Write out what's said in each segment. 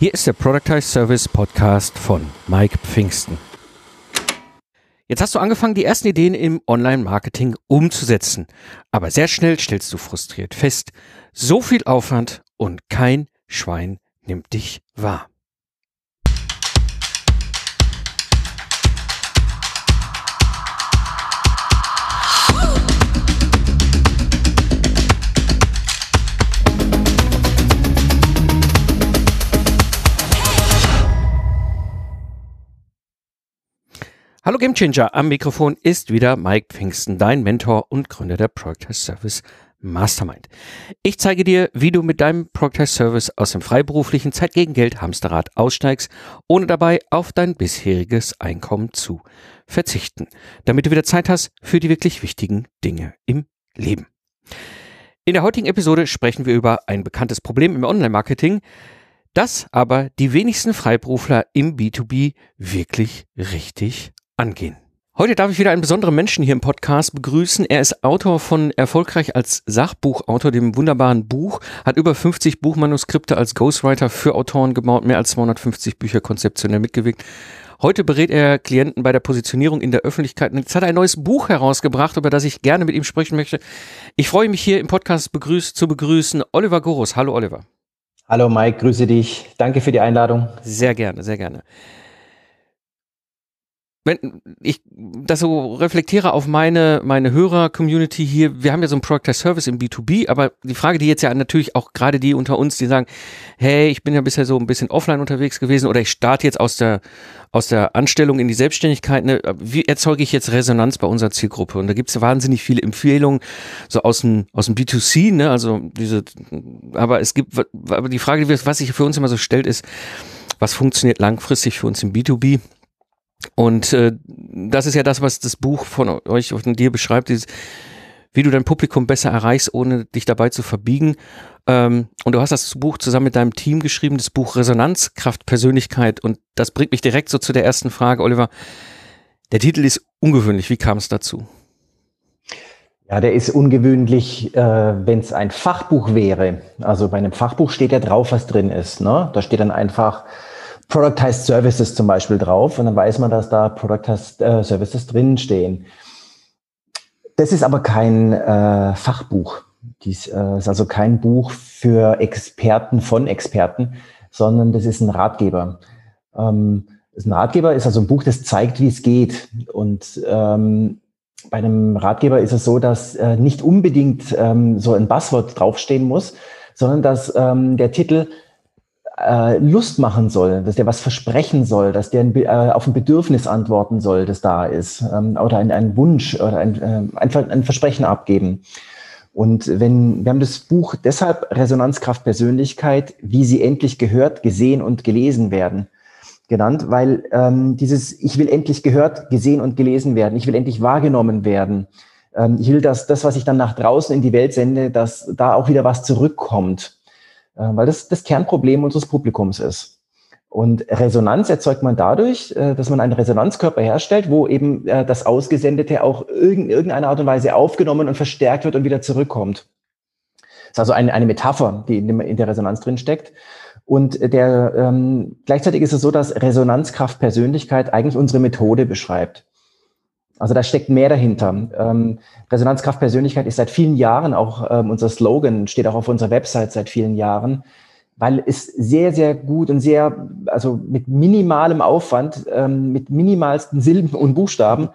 Hier ist der Productize Service Podcast von Mike Pfingsten. Jetzt hast du angefangen, die ersten Ideen im Online-Marketing umzusetzen. Aber sehr schnell stellst du frustriert fest, so viel Aufwand und kein Schwein nimmt dich wahr. Hallo Gamechanger, am Mikrofon ist wieder Mike Pfingsten, dein Mentor und Gründer der Project Service Mastermind. Ich zeige dir, wie du mit deinem Project Service aus dem freiberuflichen Zeit gegen Geld Hamsterrad aussteigst, ohne dabei auf dein bisheriges Einkommen zu verzichten, damit du wieder Zeit hast für die wirklich wichtigen Dinge im Leben. In der heutigen Episode sprechen wir über ein bekanntes Problem im Online-Marketing, das aber die wenigsten Freiberufler im B2B wirklich richtig angehen. Heute darf ich wieder einen besonderen Menschen hier im Podcast begrüßen. Er ist Autor von Erfolgreich als Sachbuchautor, dem wunderbaren Buch, hat über 50 Buchmanuskripte als Ghostwriter für Autoren gebaut, mehr als 250 Bücher konzeptionell mitgewirkt. Heute berät er Klienten bei der Positionierung in der Öffentlichkeit. Jetzt hat er ein neues Buch herausgebracht, über das ich gerne mit ihm sprechen möchte. Ich freue mich hier im Podcast begrüß, zu begrüßen Oliver Gorus. Hallo Oliver. Hallo Mike, grüße dich. Danke für die Einladung. Sehr gerne, sehr gerne wenn ich das so reflektiere auf meine, meine Hörer-Community hier, wir haben ja so ein Product Service im B2B, aber die Frage, die jetzt ja natürlich auch gerade die unter uns, die sagen, hey, ich bin ja bisher so ein bisschen offline unterwegs gewesen oder ich starte jetzt aus der, aus der Anstellung in die Selbstständigkeit, ne, wie erzeuge ich jetzt Resonanz bei unserer Zielgruppe? Und da gibt es wahnsinnig viele Empfehlungen, so aus dem, aus dem B2C, ne, also diese, aber es gibt, aber die Frage, was sich für uns immer so stellt, ist, was funktioniert langfristig für uns im B2B? Und äh, das ist ja das, was das Buch von euch und dir beschreibt, ist, wie du dein Publikum besser erreichst, ohne dich dabei zu verbiegen. Ähm, und du hast das Buch zusammen mit deinem Team geschrieben, das Buch Resonanz, Kraft, Persönlichkeit. Und das bringt mich direkt so zu der ersten Frage, Oliver. Der Titel ist ungewöhnlich. Wie kam es dazu? Ja, der ist ungewöhnlich, äh, wenn es ein Fachbuch wäre. Also bei einem Fachbuch steht ja drauf, was drin ist. Ne? Da steht dann einfach Productized Services zum Beispiel drauf und dann weiß man, dass da Productized äh, Services drin stehen. Das ist aber kein äh, Fachbuch. Dies äh, ist also kein Buch für Experten von Experten, sondern das ist ein Ratgeber. Ähm, ein Ratgeber ist also ein Buch, das zeigt, wie es geht. Und ähm, bei einem Ratgeber ist es so, dass äh, nicht unbedingt ähm, so ein Buzzword draufstehen muss, sondern dass ähm, der Titel äh, Lust machen soll, dass der was versprechen soll, dass der ein, äh, auf ein Bedürfnis antworten soll, das da ist, ähm, oder ein, ein Wunsch oder ein, äh, einfach ein Versprechen abgeben. Und wenn, wir haben das Buch deshalb Resonanzkraft Persönlichkeit, wie sie endlich gehört, gesehen und gelesen werden, genannt, weil ähm, dieses Ich will endlich gehört, gesehen und gelesen werden, ich will endlich wahrgenommen werden. Ähm, ich will, dass das, was ich dann nach draußen in die Welt sende, dass da auch wieder was zurückkommt. Äh, weil das das Kernproblem unseres Publikums ist. Und Resonanz erzeugt man dadurch, äh, dass man einen Resonanzkörper herstellt, wo eben äh, das Ausgesendete auch in irgendeiner Art und Weise aufgenommen und verstärkt wird und wieder zurückkommt. Das ist also eine, eine Metapher, die in, der Resonanz drin steckt. Und der, ähm, gleichzeitig ist es so, dass Resonanzkraft Persönlichkeit eigentlich unsere Methode beschreibt. Also da steckt mehr dahinter. Ähm, Resonanzkraft Persönlichkeit ist seit vielen Jahren auch ähm, unser Slogan, steht auch auf unserer Website seit vielen Jahren, weil es sehr, sehr gut und sehr, also mit minimalem Aufwand, ähm, mit minimalsten Silben und Buchstaben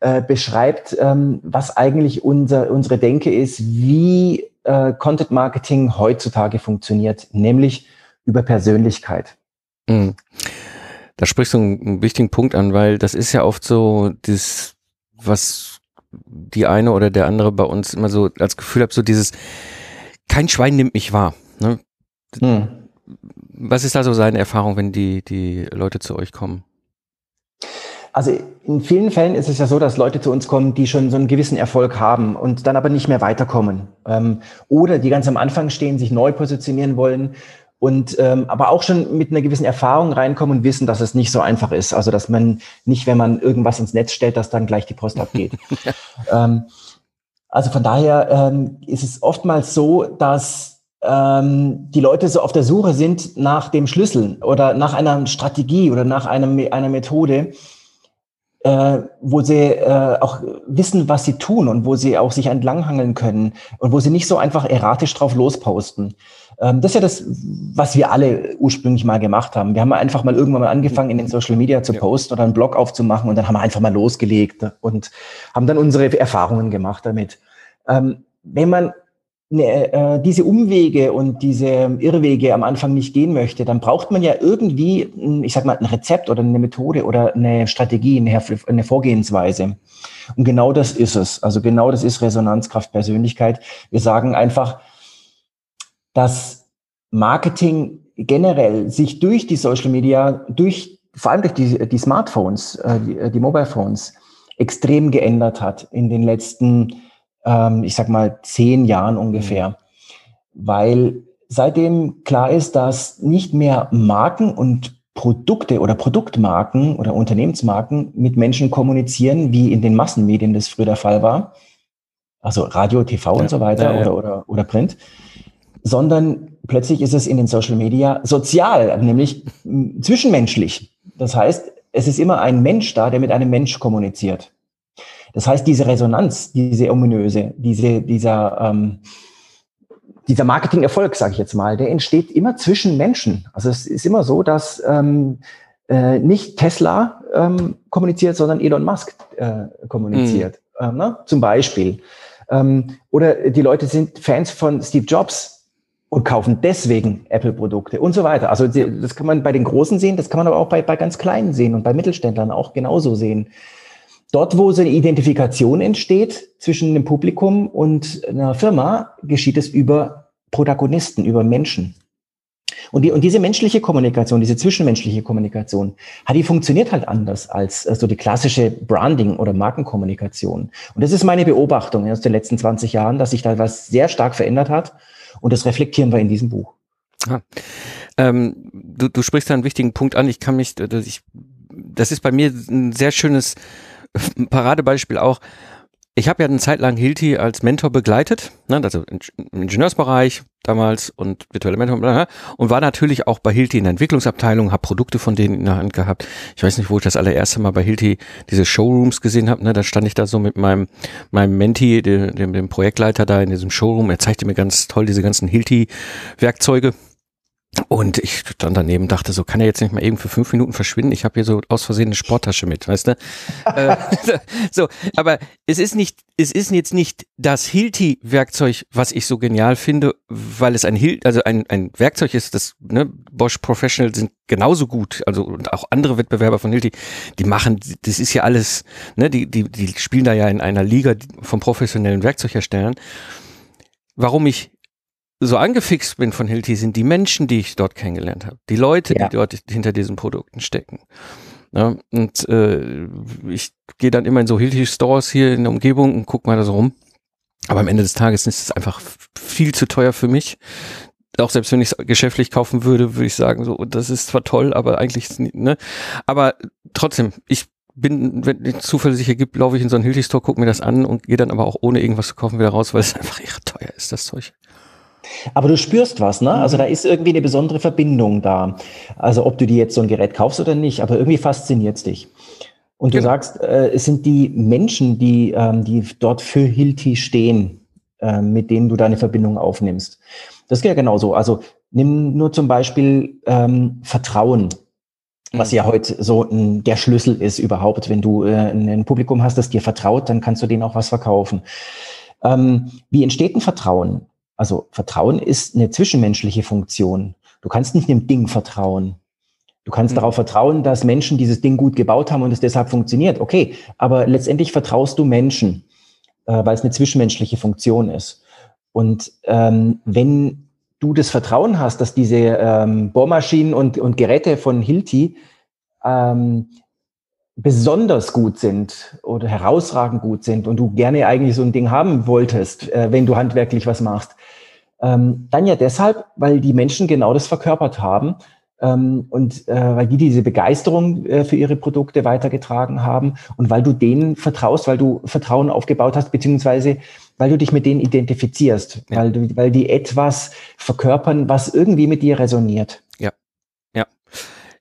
äh, beschreibt, ähm, was eigentlich unser, unsere Denke ist, wie äh, Content Marketing heutzutage funktioniert, nämlich über Persönlichkeit. Mhm. Da sprichst du einen wichtigen Punkt an, weil das ist ja oft so das was die eine oder der andere bei uns immer so als Gefühl hat, so dieses, kein Schwein nimmt mich wahr. Ne? Hm. Was ist da so seine Erfahrung, wenn die, die Leute zu euch kommen? Also in vielen Fällen ist es ja so, dass Leute zu uns kommen, die schon so einen gewissen Erfolg haben und dann aber nicht mehr weiterkommen. Ähm, oder die ganz am Anfang stehen, sich neu positionieren wollen und ähm, aber auch schon mit einer gewissen Erfahrung reinkommen und wissen, dass es nicht so einfach ist. Also dass man nicht, wenn man irgendwas ins Netz stellt, dass dann gleich die Post abgeht. ähm, also von daher ähm, ist es oftmals so, dass ähm, die Leute so auf der Suche sind nach dem Schlüssel oder nach einer Strategie oder nach einem, einer Methode, äh, wo sie äh, auch wissen, was sie tun und wo sie auch sich entlanghangeln können und wo sie nicht so einfach erratisch drauf losposten. Ähm, das ist ja das, was wir alle ursprünglich mal gemacht haben. Wir haben einfach mal irgendwann mal angefangen, in den Social Media zu posten oder einen Blog aufzumachen und dann haben wir einfach mal losgelegt und haben dann unsere Erfahrungen gemacht damit. Ähm, wenn man ne, äh, diese Umwege und diese Irrwege am Anfang nicht gehen möchte, dann braucht man ja irgendwie, ich sag mal, ein Rezept oder eine Methode oder eine Strategie, eine, eine Vorgehensweise. Und genau das ist es. Also genau das ist Resonanzkraft Persönlichkeit. Wir sagen einfach, dass Marketing generell sich durch die Social Media, durch vor allem durch die, die Smartphones, äh, die, die Mobile Phones, extrem geändert hat in den letzten ähm, ich sag mal, zehn Jahren ungefähr. Mhm. Weil seitdem klar ist, dass nicht mehr Marken und Produkte oder Produktmarken oder Unternehmensmarken mit Menschen kommunizieren, wie in den Massenmedien das früher der Fall war. Also Radio, TV ja, und so weiter ja, ja. Oder, oder, oder Print. Sondern plötzlich ist es in den Social Media sozial, nämlich zwischenmenschlich. Das heißt, es ist immer ein Mensch da, der mit einem Mensch kommuniziert. Das heißt, diese Resonanz, diese ominöse, diese, dieser, ähm, dieser Marketing-Erfolg, sage ich jetzt mal, der entsteht immer zwischen Menschen. Also es ist immer so, dass ähm, äh, nicht Tesla ähm, kommuniziert, sondern Elon Musk äh, kommuniziert. Mhm. Ähm, ne? Zum Beispiel. Ähm, oder die Leute sind Fans von Steve Jobs und kaufen deswegen Apple-Produkte und so weiter. Also das kann man bei den Großen sehen, das kann man aber auch bei, bei ganz Kleinen sehen und bei Mittelständlern auch genauso sehen. Dort, wo so eine Identifikation entsteht zwischen dem Publikum und einer Firma, geschieht es über Protagonisten, über Menschen. Und, die, und diese menschliche Kommunikation, diese zwischenmenschliche Kommunikation, die funktioniert halt anders als so also die klassische Branding- oder Markenkommunikation. Und das ist meine Beobachtung aus den letzten 20 Jahren, dass sich da was sehr stark verändert hat. Und das reflektieren wir in diesem Buch. Ah. Ähm, du, du sprichst da einen wichtigen Punkt an. Ich kann mich, ich, das ist bei mir ein sehr schönes Paradebeispiel auch. Ich habe ja eine Zeit lang Hilti als Mentor begleitet, ne, also im Ingenieursbereich damals und virtuelle Mentor und war natürlich auch bei Hilti in der Entwicklungsabteilung, habe Produkte von denen in der Hand gehabt. Ich weiß nicht, wo ich das allererste Mal bei Hilti diese Showrooms gesehen habe. Ne, da stand ich da so mit meinem meinem Menti, dem, dem, Projektleiter da in diesem Showroom. Er zeigte mir ganz toll diese ganzen Hilti-Werkzeuge und ich stand daneben, dachte so, kann er jetzt nicht mal eben für fünf Minuten verschwinden? Ich habe hier so aus Versehen eine Sporttasche mit, weißt du? äh, so, aber es ist nicht, es ist jetzt nicht das Hilti-Werkzeug, was ich so genial finde, weil es ein Hilti, also ein, ein Werkzeug ist, das ne, Bosch Professional sind genauso gut, also und auch andere Wettbewerber von Hilti, die machen, das ist ja alles, ne, die, die, die spielen da ja in einer Liga von professionellen Werkzeugherstellern. Warum ich so angefixt bin von Hilti, sind die Menschen, die ich dort kennengelernt habe. Die Leute, ja. die dort hinter diesen Produkten stecken. Ja, und äh, ich gehe dann immer in so Hilti-Stores hier in der Umgebung und gucke mal da so rum. Aber am Ende des Tages ist es einfach viel zu teuer für mich. Auch selbst wenn ich es geschäftlich kaufen würde, würde ich sagen, so, das ist zwar toll, aber eigentlich, ne? Aber trotzdem, ich bin, wenn es Zufall sich ergibt, laufe ich in so einen Hilti-Store, gucke mir das an und gehe dann aber auch ohne irgendwas zu kaufen wieder raus, weil es einfach irre teuer ist, das Zeug. Aber du spürst was, ne? Also mhm. da ist irgendwie eine besondere Verbindung da. Also ob du dir jetzt so ein Gerät kaufst oder nicht, aber irgendwie fasziniert es dich. Und genau. du sagst, äh, es sind die Menschen, die, ähm, die dort für Hilti stehen, äh, mit denen du deine Verbindung aufnimmst. Das geht ja genauso. Also nimm nur zum Beispiel ähm, Vertrauen, was mhm. ja heute so ein, der Schlüssel ist überhaupt. Wenn du äh, ein Publikum hast, das dir vertraut, dann kannst du denen auch was verkaufen. Ähm, wie entsteht ein Vertrauen? Also Vertrauen ist eine zwischenmenschliche Funktion. Du kannst nicht dem Ding vertrauen. Du kannst mhm. darauf vertrauen, dass Menschen dieses Ding gut gebaut haben und es deshalb funktioniert. Okay, aber letztendlich vertraust du Menschen, äh, weil es eine zwischenmenschliche Funktion ist. Und ähm, wenn du das Vertrauen hast, dass diese ähm, Bohrmaschinen und, und Geräte von Hilti ähm, besonders gut sind oder herausragend gut sind und du gerne eigentlich so ein Ding haben wolltest, äh, wenn du handwerklich was machst, ähm, dann ja deshalb, weil die Menschen genau das verkörpert haben ähm, und äh, weil die diese Begeisterung äh, für ihre Produkte weitergetragen haben und weil du denen vertraust, weil du Vertrauen aufgebaut hast, beziehungsweise weil du dich mit denen identifizierst, Ja. weil, du, weil die etwas verkörpern, was irgendwie mit dir resoniert.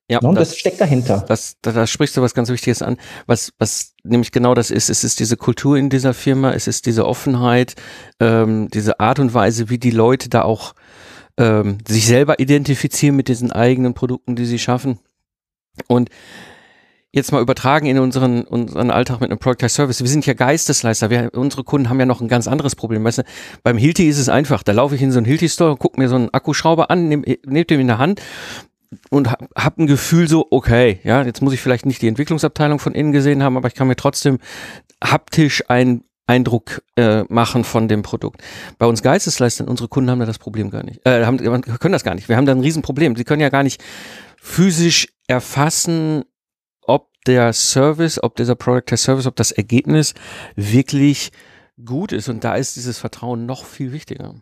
Ja. Ja, Ne? Und das, steckt dahinter. Das, da, da sprichst du was ganz Wichtiges an, was, was nämlich genau das ist. Es ist diese Kultur in dieser Firma, es ist diese Offenheit, ähm, diese Art und Weise, wie die Leute da auch ähm, sich selber identifizieren mit diesen eigenen Produkten, die sie schaffen. Und jetzt mal übertragen in unseren, unseren Alltag mit einem Product as Service. Wir sind ja Geistesleister. Wir, unsere Kunden haben ja noch ein ganz anderes Problem. Weißt du, beim Hilti ist es einfach. Da laufe ich in so einen Hilti-Store, gucke mir so einen Akkuschrauber an, nehme nehm den in der Hand und hab, hab ein Gefühl so, okay, ja, jetzt muss ich vielleicht nicht die Entwicklungsabteilung von innen gesehen haben, aber ich kann mir trotzdem haptisch einen Eindruck äh, machen von dem Produkt. Bei uns Geistesleistern, unsere Kunden haben da das Problem gar nicht, äh, haben, können das gar nicht. Wir haben da ein Riesenproblem. Sie können ja gar nicht physisch erfassen, ob der Service, ob dieser Product as Service, ob das Ergebnis wirklich gut ist. Und da ist dieses Vertrauen noch viel wichtiger.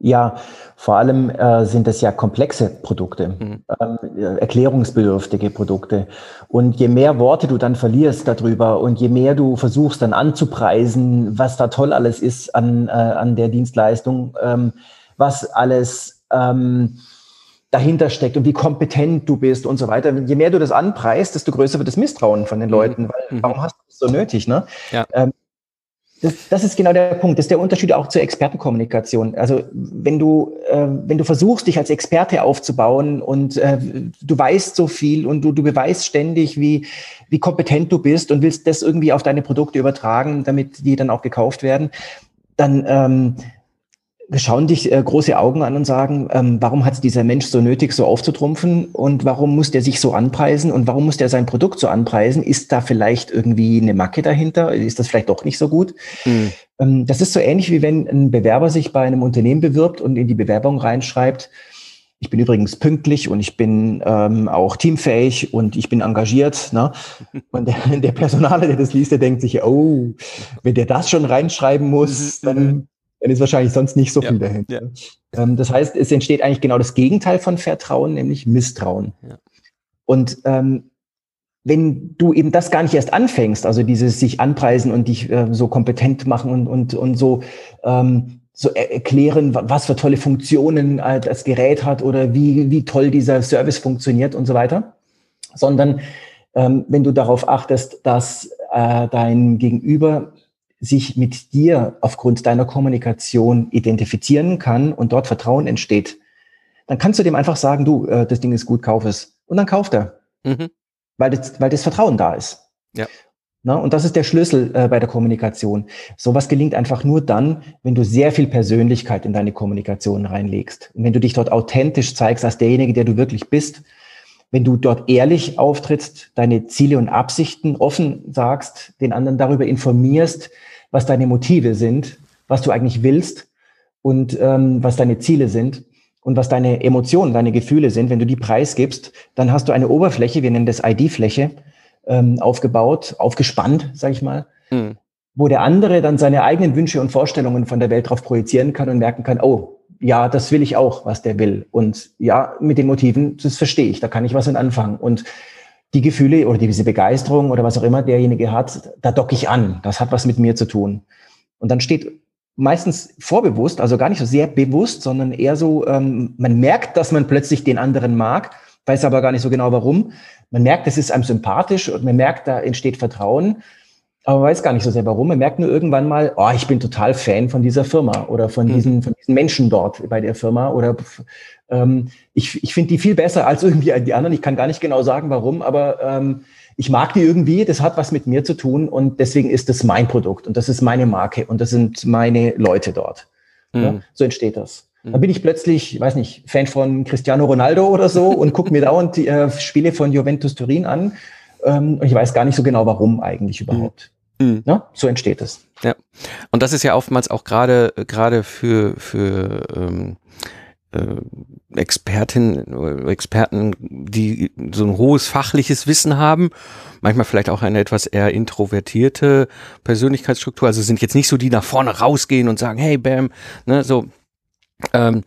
Ja, vor allem äh, sind das ja komplexe Produkte, Mhm. ähm, äh, erklärungsbedürftige Produkte. Und je mehr Worte du dann verlierst darüber und je mehr du versuchst dann anzupreisen, was da toll alles ist an, äh, an der Dienstleistung, ähm, was alles ähm, dahinter steckt und wie kompetent du bist und so weiter. Je mehr du das anpreist, desto größer wird das Misstrauen von den Mhm. Leuten. Weil, Mhm. warum hast du das so nötig? Ne? Ja. Ähm, das, das ist genau der Punkt. Das ist der Unterschied auch zur Expertenkommunikation. Also wenn du, äh, wenn du versuchst, dich als Experte aufzubauen und äh, du weißt so viel und du, du beweist ständig, wie, wie kompetent du bist und willst das irgendwie auf deine Produkte übertragen, damit die dann auch gekauft werden, dann ähm, schauen dich äh, große Augen an und sagen, ähm, warum hat dieser Mensch so nötig, so aufzutrumpfen und warum muss der sich so anpreisen und warum muss der sein Produkt so anpreisen? Ist da vielleicht irgendwie eine Macke dahinter? Ist das vielleicht doch nicht so gut? Mhm. Ähm, das ist so ähnlich wie wenn ein Bewerber sich bei einem Unternehmen bewirbt und in die Bewerbung reinschreibt, ich bin übrigens pünktlich und ich bin ähm, auch teamfähig und ich bin engagiert. Ne? Und der, der Personaler, der das liest, der denkt sich, oh, wenn der das schon reinschreiben muss, Mhm, dann, dann ist wahrscheinlich sonst nicht so Ja, viel dahinter. ja. Ähm, das heißt, es entsteht eigentlich genau das Gegenteil von Vertrauen, nämlich Misstrauen. Ja. Und ähm, wenn du eben das gar nicht erst anfängst, also dieses sich anpreisen und dich äh, so kompetent machen und, und, und so, ähm, so er erklären, wa- was für tolle Funktionen äh, das Gerät hat oder wie, wie toll dieser Service funktioniert und so weiter, sondern ähm, wenn du darauf achtest, dass äh, dein Gegenüber sich mit dir aufgrund deiner Kommunikation identifizieren kann und dort Vertrauen entsteht, dann kannst du dem einfach sagen, du, äh, das Ding ist gut, kauf es. Und dann kauft er Mhm. weil das, weil das Vertrauen da ist. Ja. Na, und das ist der Schlüssel äh, bei der Kommunikation. Sowas gelingt einfach nur dann, wenn du sehr viel Persönlichkeit in deine Kommunikation reinlegst. Und wenn du dich dort authentisch zeigst als derjenige, der du wirklich bist, wenn du dort ehrlich auftrittst, deine Ziele und Absichten offen sagst, den anderen darüber informierst, was deine Motive sind, was du eigentlich willst und ähm, was deine Ziele sind und was deine Emotionen, deine Gefühle sind, wenn du die preisgibst, dann hast du eine Oberfläche, wir nennen das ID-Fläche, ähm, aufgebaut, aufgespannt, sag ich mal, Mhm. wo der andere dann seine eigenen Wünsche und Vorstellungen von der Welt drauf projizieren kann und merken kann, oh, ja, das will ich auch, was der will. Und ja, mit den Motiven, das verstehe ich, da kann ich was mit anfangen. Und die Gefühle oder diese Begeisterung oder was auch immer derjenige hat, da docke ich an. Das hat was mit mir zu tun. Und dann steht meistens vorbewusst, also gar nicht so sehr bewusst, sondern eher so, ähm, man merkt, dass man plötzlich den anderen mag, weiß aber gar nicht so genau warum. Man merkt, es ist einem sympathisch und man merkt, da entsteht Vertrauen, aber weiß gar nicht so sehr warum. Man merkt nur irgendwann mal, oh, ich bin total Fan von dieser Firma oder von Mhm. diesen, von diesen Menschen dort bei der Firma oder ähm, ich, ich finde die viel besser als irgendwie die anderen. Ich kann gar nicht genau sagen, warum, aber ähm, ich mag die irgendwie, das hat was mit mir zu tun und deswegen ist das mein Produkt und das ist meine Marke und das sind meine Leute dort. Ja, Mhm. so entsteht das. Mhm. Dann bin ich plötzlich, weiß nicht, Fan von Cristiano Ronaldo oder so und gucke mir dauernd die äh, Spiele von Juventus Turin an. Ähm, und ich weiß gar nicht so genau, warum eigentlich überhaupt. Mhm. Ja, so entsteht es. Und das ist ja oftmals auch gerade gerade für für ähm, äh, Expertinnen Experten, die so ein hohes fachliches Wissen haben, manchmal vielleicht auch eine etwas eher introvertierte Persönlichkeitsstruktur, also sind jetzt nicht so die nach vorne rausgehen und sagen, hey Bam, ne, so ähm,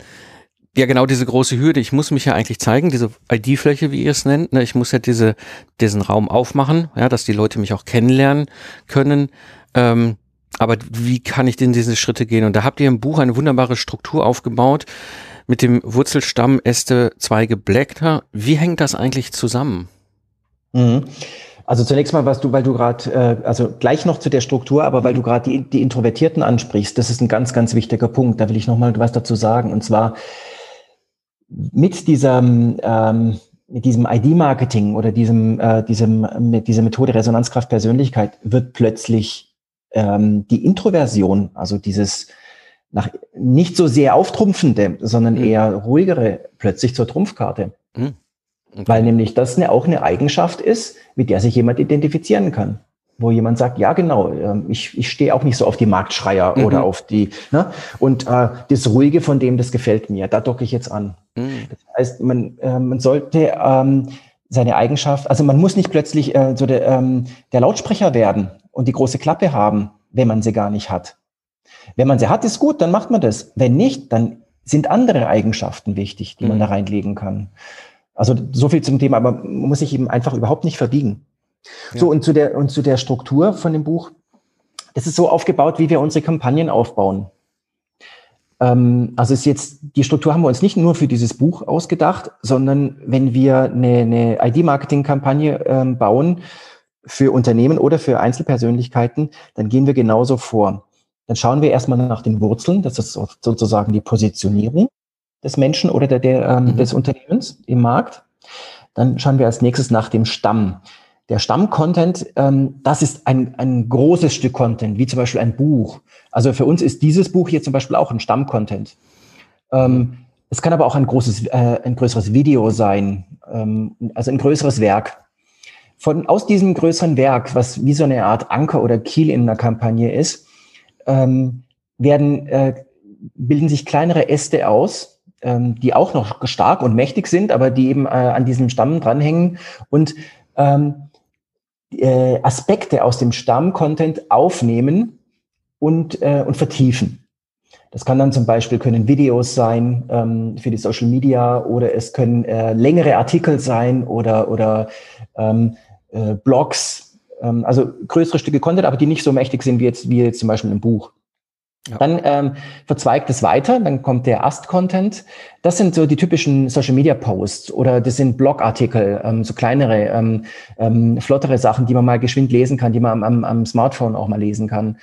ja genau diese große Hürde. Ich muss mich ja eigentlich zeigen, diese ID-Fläche, wie ihr es nennt. Ne? Ich muss ja diese diesen Raum aufmachen, ja, dass die Leute mich auch kennenlernen können. Ähm, aber wie kann ich denn diese Schritte gehen? Und da habt ihr im Buch eine wunderbare Struktur aufgebaut mit dem Wurzelstamm, Äste, Zweige, Blätter. Wie hängt das eigentlich zusammen? Mhm. Also zunächst mal, was du, weil du gerade, äh, also gleich noch zu der Struktur, aber weil du gerade die, die Introvertierten ansprichst, das ist ein ganz, ganz wichtiger Punkt. Da will ich noch mal was dazu sagen. Und zwar mit diesem, ähm, mit diesem ID-Marketing oder diesem, äh, diesem, mit dieser Methode Resonanzkraft Persönlichkeit wird plötzlich ähm, die Introversion, also dieses nach, nicht so sehr auftrumpfende, sondern mhm. eher ruhigere, plötzlich zur Trumpfkarte. Mhm. Okay. Weil nämlich das eine, auch eine Eigenschaft ist, mit der sich jemand identifizieren kann. Wo jemand sagt, ja genau, ähm, ich, ich stehe auch nicht so auf die Marktschreier mhm. oder auf die, ne? Und äh, das Ruhige von dem, das gefällt mir, da docke ich jetzt an. Mhm. Das heißt, man, äh, man sollte ähm, seine Eigenschaft, also man muss nicht plötzlich äh, so der, ähm, der Lautsprecher werden und die große Klappe haben, wenn man sie gar nicht hat. Wenn man sie hat, ist gut, dann macht man das. Wenn nicht, dann sind andere Eigenschaften wichtig, die mhm. man da reinlegen kann. Also so viel zum Thema, aber man muss sich eben einfach überhaupt nicht verbiegen. Ja. So, und zu der, und zu der Struktur von dem Buch. Das ist so aufgebaut, wie wir unsere Kampagnen aufbauen. Ähm, also ist jetzt, die Struktur haben wir uns nicht nur für dieses Buch ausgedacht, sondern wenn wir eine, eine ID-Marketing-Kampagne ähm, bauen für Unternehmen oder für Einzelpersönlichkeiten, dann gehen wir genauso vor. Dann schauen wir erstmal nach den Wurzeln, das ist sozusagen die Positionierung des Menschen oder der, der, ähm, mhm. des Unternehmens im Markt. Dann schauen wir als nächstes nach dem Stamm. Der Stamm-Content, ähm, das ist ein, ein großes Stück Content, wie zum Beispiel ein Buch. Also für uns ist dieses Buch hier zum Beispiel auch ein Stamm-Content. Ähm, es kann aber auch ein großes, äh, ein größeres Video sein, ähm, also ein größeres Werk. Von, aus diesem größeren Werk, was wie so eine Art Anker oder Kiel in einer Kampagne ist, ähm, werden, äh, bilden sich kleinere Äste aus, ähm, die auch noch stark und mächtig sind, aber die eben äh, an diesem Stamm dranhängen und ähm, äh, Aspekte aus dem Stamm-Content aufnehmen und, äh, und vertiefen. Das kann dann zum Beispiel können Videos sein ähm, für die Social Media oder es können äh, längere Artikel sein oder, oder ähm, äh, Blogs, ähm, also größere Stücke Content, aber die nicht so mächtig sind wie jetzt, wie jetzt zum Beispiel ein Buch. Ja. Dann ähm, verzweigt es weiter, dann kommt der Ast-Content. Das sind so die typischen Social-Media-Posts oder das sind Blogartikel, ähm, so kleinere, ähm, ähm, flottere Sachen, die man mal geschwind lesen kann, die man am, am, am Smartphone auch mal lesen kann.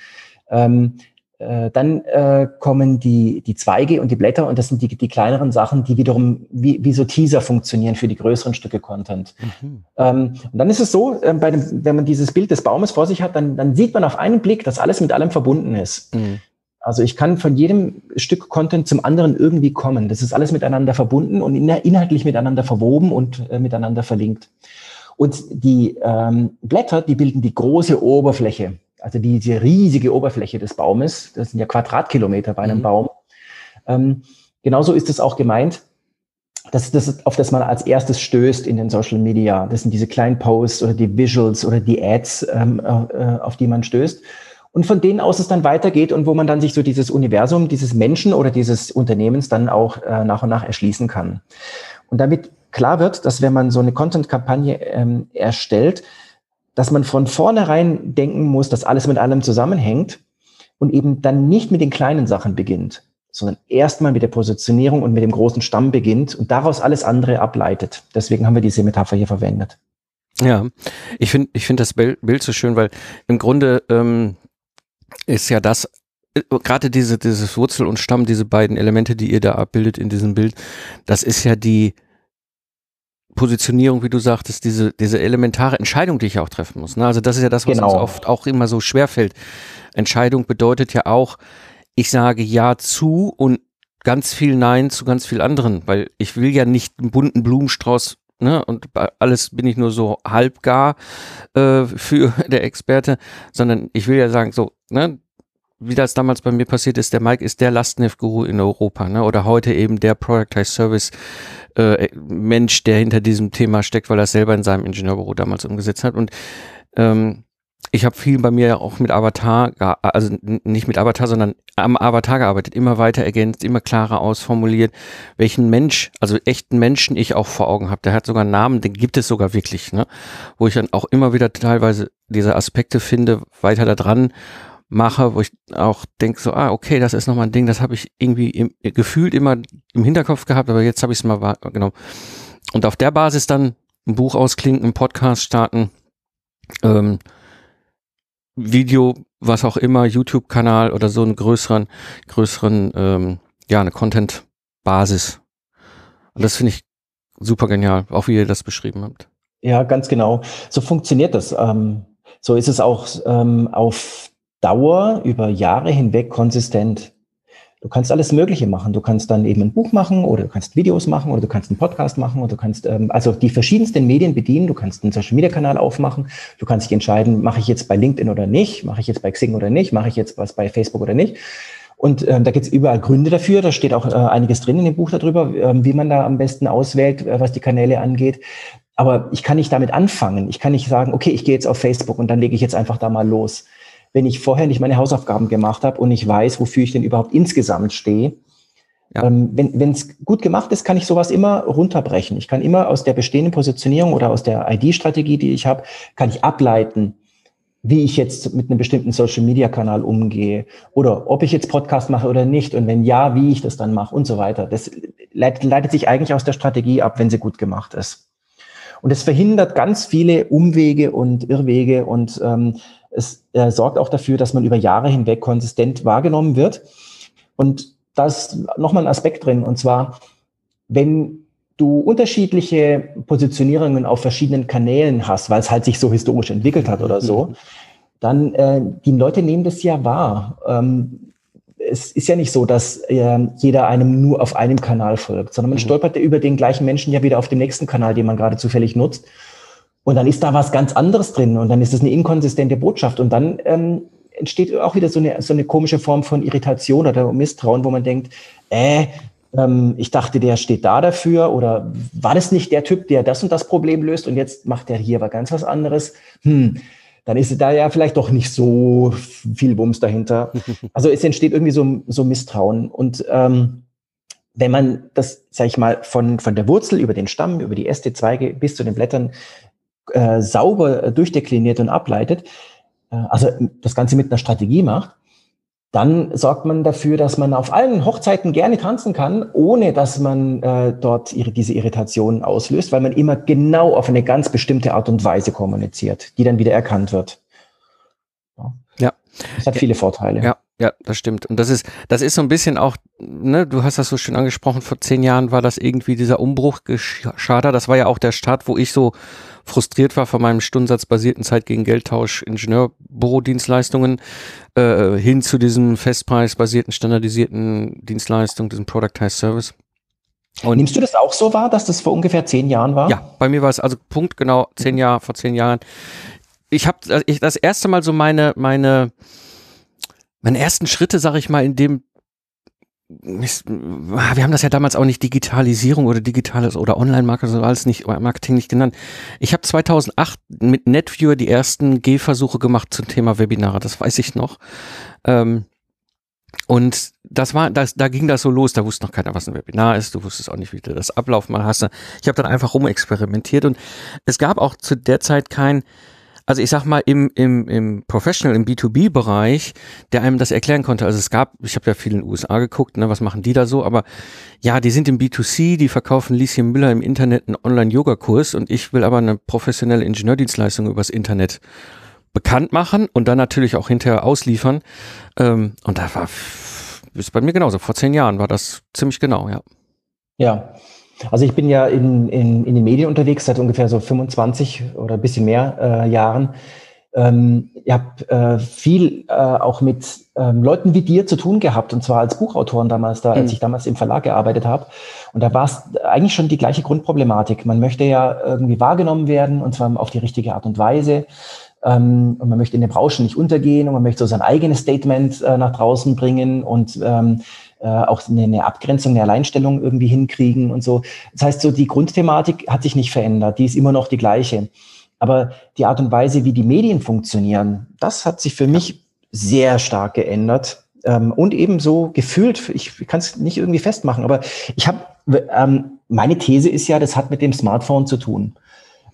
Ähm, äh, dann äh, kommen die, die Zweige und die Blätter und das sind die, die kleineren Sachen, die wiederum wie, wie so Teaser funktionieren für die größeren Stücke Content. Mhm. Ähm, und dann ist es so, äh, bei dem, wenn man dieses Bild des Baumes vor sich hat, dann, dann sieht man auf einen Blick, dass alles mit allem verbunden ist. Mhm. Also ich kann von jedem Stück Content zum anderen irgendwie kommen. Das ist alles miteinander verbunden und inhaltlich miteinander verwoben und äh, miteinander verlinkt. Und die ähm, Blätter, die bilden die große Oberfläche, also diese riesige Oberfläche des Baumes. Das sind ja Quadratkilometer bei einem mhm. Baum. Ähm, genauso ist es auch gemeint, dass das, auf das man als erstes stößt in den Social Media. Das sind diese kleinen Posts oder die Visuals oder die Ads, ähm, äh, auf die man stößt und von denen aus es dann weitergeht und wo man dann sich so dieses Universum dieses Menschen oder dieses Unternehmens dann auch äh, nach und nach erschließen kann. Und damit klar wird, dass wenn man so eine Content-Kampagne ähm, erstellt, dass man von vornherein denken muss, dass alles mit allem zusammenhängt und eben dann nicht mit den kleinen Sachen beginnt, sondern erstmal mit der Positionierung und mit dem großen Stamm beginnt und daraus alles andere ableitet. Deswegen haben wir diese Metapher hier verwendet. Ja, ich finde ich finde das Bild so schön, weil im Grunde ähm, ist ja das, äh, gerade diese, dieses Wurzel und Stamm, diese beiden Elemente, die ihr da abbildet in diesem Bild, das ist ja die Positionierung, wie du sagtest, diese, diese elementare Entscheidung, die ich auch treffen muss. Ne? Also das ist ja das, was genau. uns oft auch immer so schwerfällt. Entscheidung bedeutet ja auch, ich sage Ja zu und ganz viel Nein zu ganz viel anderen, weil ich will ja nicht einen bunten Blumenstrauß ne, und alles bin ich nur so halbgar äh, für der Experte, sondern ich will ja sagen, so, ne, wie das damals bei mir passiert ist, der Mike ist der Lastenheft-Guru in Europa, ne? Oder heute eben der Productized Service äh, Mensch, der hinter diesem Thema steckt, weil er es selber in seinem Ingenieurbüro damals umgesetzt hat. Und ähm, ich habe viel bei mir auch mit Avatar, also nicht mit Avatar, sondern am Avatar gearbeitet, immer weiter ergänzt, immer klarer ausformuliert, welchen Mensch, also echten Menschen ich auch vor Augen habe. Der hat sogar einen Namen, den gibt es sogar wirklich, ne? Wo ich dann auch immer wieder teilweise diese Aspekte finde, weiter da dran, mache, wo ich auch denke, so, ah, okay, das ist nochmal ein Ding, das habe ich irgendwie im, gefühlt immer im Hinterkopf gehabt, aber jetzt habe ich es mal wahrgenommen. Und auf der Basis dann ein Buch ausklinken, einen Podcast starten, ähm, Video, was auch immer, YouTube-Kanal oder so einen größeren, größeren, ähm, ja, eine Content-Basis. Und das finde ich super genial, auch wie ihr das beschrieben habt. Ja, ganz genau. So funktioniert das. Ähm, so ist es auch ähm, auf Dauer über Jahre hinweg konsistent. Du kannst alles Mögliche machen. Du kannst dann eben ein Buch machen oder du kannst Videos machen oder du kannst einen Podcast machen oder du kannst ähm, also die verschiedensten Medien bedienen. Du kannst einen Social Media Kanal aufmachen. Du kannst dich entscheiden, mache ich jetzt bei LinkedIn oder nicht, mache ich jetzt bei Xing oder nicht, mache ich jetzt was bei Facebook oder nicht. Und ähm, da gibt es überall Gründe dafür. Da steht auch äh, einiges drin in dem Buch darüber, äh, wie man da am besten auswählt, äh, was die Kanäle angeht. Aber ich kann nicht damit anfangen. Ich kann nicht sagen, okay, ich gehe jetzt auf Facebook und dann lege ich jetzt einfach da mal los wenn ich vorher nicht meine Hausaufgaben gemacht habe und ich weiß, wofür ich denn überhaupt insgesamt stehe. Ja. Ähm, wenn es gut gemacht ist, kann ich sowas immer runterbrechen. Ich kann immer aus der bestehenden Positionierung oder aus der ID-Strategie, die ich habe, kann ich ableiten, wie ich jetzt mit einem bestimmten Social-Media-Kanal umgehe oder ob ich jetzt Podcast mache oder nicht und wenn ja, wie ich das dann mache und so weiter. Das leitet, leitet sich eigentlich aus der Strategie ab, wenn sie gut gemacht ist. Und es verhindert ganz viele Umwege und Irrwege und ähm, es äh, sorgt auch dafür, dass man über Jahre hinweg konsistent wahrgenommen wird. Und da ist nochmal ein Aspekt drin, und zwar, wenn du unterschiedliche Positionierungen auf verschiedenen Kanälen hast, weil es halt sich so historisch entwickelt hat oder so, mhm. dann äh, die Leute nehmen das ja wahr. Ähm, es ist ja nicht so, dass äh, jeder einem nur auf einem Kanal folgt, sondern man mhm. stolpert ja über den gleichen Menschen ja wieder auf dem nächsten Kanal, den man gerade zufällig nutzt. Und dann ist da was ganz anderes drin und dann ist das eine inkonsistente Botschaft und dann ähm, entsteht auch wieder so eine, so eine komische Form von Irritation oder Misstrauen, wo man denkt, äh, ähm, ich dachte, der steht da dafür oder war das nicht der Typ, der das und das Problem löst und jetzt macht der hier aber ganz was anderes? Hm, dann ist da ja vielleicht doch nicht so viel Bums dahinter. Also es entsteht irgendwie so, so Misstrauen und ähm, wenn man das, sag ich mal, von, von der Wurzel über den Stamm, über die Äste, Zweige bis zu den Blättern äh, sauber durchdekliniert und ableitet, äh, also das Ganze mit einer Strategie macht, dann sorgt man dafür, dass man auf allen Hochzeiten gerne tanzen kann, ohne dass man äh, dort ihre, diese Irritation auslöst, weil man immer genau auf eine ganz bestimmte Art und Weise kommuniziert, die dann wieder erkannt wird. Ja. ja. Das hat viele Vorteile. Ja. Ja, das stimmt. Und das ist, das ist so ein bisschen auch, ne, du hast das so schön angesprochen, vor zehn Jahren war das irgendwie dieser Umbruch geschadet. Das war ja auch der Start, wo ich so frustriert war von meinem stundensatzbasierten Zeit gegen Geldtausch Ingenieurbürodienstleistungen äh, hin zu diesem festpreisbasierten, standardisierten Dienstleistung, diesem Productized Service. Und Nimmst du das auch so wahr, dass das vor ungefähr zehn Jahren war? Ja, bei mir war es also Punkt genau zehn Jahre, vor zehn Jahren. Ich habe das erste Mal so meine, meine, meine ersten Schritte, sag ich mal, in dem wir haben das ja damals auch nicht Digitalisierung oder digitales oder Online-Marketing alles nicht Marketing nicht genannt. Ich habe 2008 mit NetViewer die ersten Gehversuche gemacht zum Thema Webinare, das weiß ich noch. Ähm, und das war, das, da ging das so los. Da wusste noch keiner, was ein Webinar ist. Du wusstest auch nicht, wie du das Ablauf mal hast. Ich habe dann einfach rumexperimentiert und es gab auch zu der Zeit kein also ich sag mal, im, im, im Professional, im B2B-Bereich, der einem das erklären konnte. Also es gab, ich habe ja viel in den USA geguckt, ne, was machen die da so, aber ja, die sind im B2C, die verkaufen Lieschen Müller im Internet einen Online-Yoga-Kurs und ich will aber eine professionelle Ingenieurdienstleistung übers Internet bekannt machen und dann natürlich auch hinterher ausliefern. Ähm, und da war, ist bei mir genauso, vor zehn Jahren war das ziemlich genau, ja. Ja, also ich bin ja in, in, in den Medien unterwegs seit ungefähr so 25 oder ein bisschen mehr äh, Jahren. Ähm, ich habe äh, viel äh, auch mit ähm, Leuten wie dir zu tun gehabt, und zwar als Buchautoren damals, da, mhm. als ich damals im Verlag gearbeitet habe. Und da war es eigentlich schon die gleiche Grundproblematik. Man möchte ja irgendwie wahrgenommen werden, und zwar auf die richtige Art und Weise. Ähm, und man möchte in der Branche nicht untergehen und man möchte so sein eigenes Statement äh, nach draußen bringen und ähm, äh, auch eine, eine Abgrenzung, eine Alleinstellung irgendwie hinkriegen und so. Das heißt, so die Grundthematik hat sich nicht verändert, die ist immer noch die gleiche. Aber die Art und Weise, wie die Medien funktionieren, das hat sich für mich sehr stark geändert. Ähm, und ebenso gefühlt, ich kann es nicht irgendwie festmachen, aber ich habe, ähm, meine These ist ja, das hat mit dem Smartphone zu tun.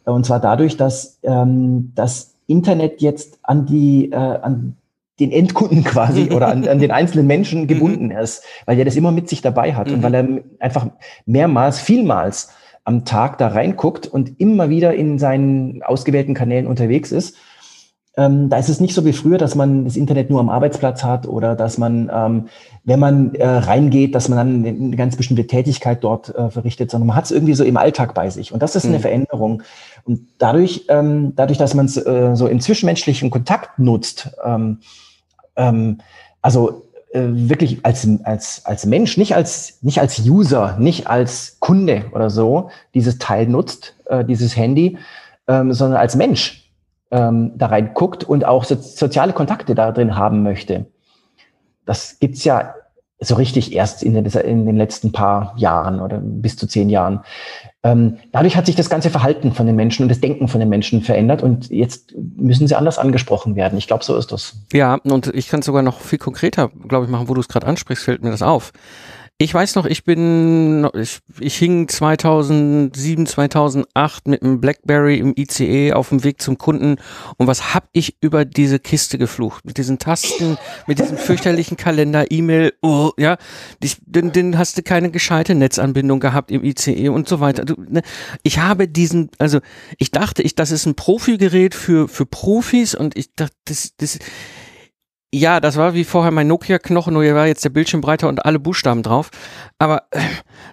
Und zwar dadurch, dass ähm, das Internet jetzt an die, äh, an den Endkunden quasi oder an, an den einzelnen Menschen mhm. gebunden ist, weil er das immer mit sich dabei hat und mhm. weil er einfach mehrmals, vielmals am Tag da reinguckt und immer wieder in seinen ausgewählten Kanälen unterwegs ist. Ähm, da ist es nicht so wie früher, dass man das Internet nur am Arbeitsplatz hat oder dass man, ähm, wenn man äh, reingeht, dass man dann eine ganz bestimmte Tätigkeit dort äh, verrichtet, sondern man hat es irgendwie so im Alltag bei sich. Und das ist eine mhm. Veränderung. Und dadurch, ähm, dadurch, dass man es äh, so im zwischenmenschlichen Kontakt nutzt, ähm, also äh, wirklich als, als, als Mensch, nicht als, nicht als User, nicht als Kunde oder so, dieses Teil nutzt, äh, dieses Handy, ähm, sondern als Mensch ähm, da reinguckt und auch so, soziale Kontakte da drin haben möchte. Das gibt's ja so richtig erst in den, in den letzten paar Jahren oder bis zu zehn Jahren. Ähm, dadurch hat sich das ganze Verhalten von den Menschen und das Denken von den Menschen verändert und jetzt müssen sie anders angesprochen werden. Ich glaube, so ist das. Ja, und ich kann es sogar noch viel konkreter, glaube ich, machen, wo du es gerade ansprichst, fällt mir das auf. Ich weiß noch, ich bin, ich, ich hing 2007, 2008 mit einem Blackberry im ICE auf dem Weg zum Kunden und was hab ich über diese Kiste geflucht? Mit diesen Tasten, mit diesem fürchterlichen Kalender, E-Mail, oh, ja, den, den hast du keine gescheite Netzanbindung gehabt im ICE und so weiter. Du, ne? Ich habe diesen, also ich dachte, ich, das ist ein Profi-Gerät für, für Profis und ich dachte, das, das, ja, das war wie vorher mein Nokia-Knochen, nur hier war jetzt der Bildschirm breiter und alle Buchstaben drauf. Aber äh,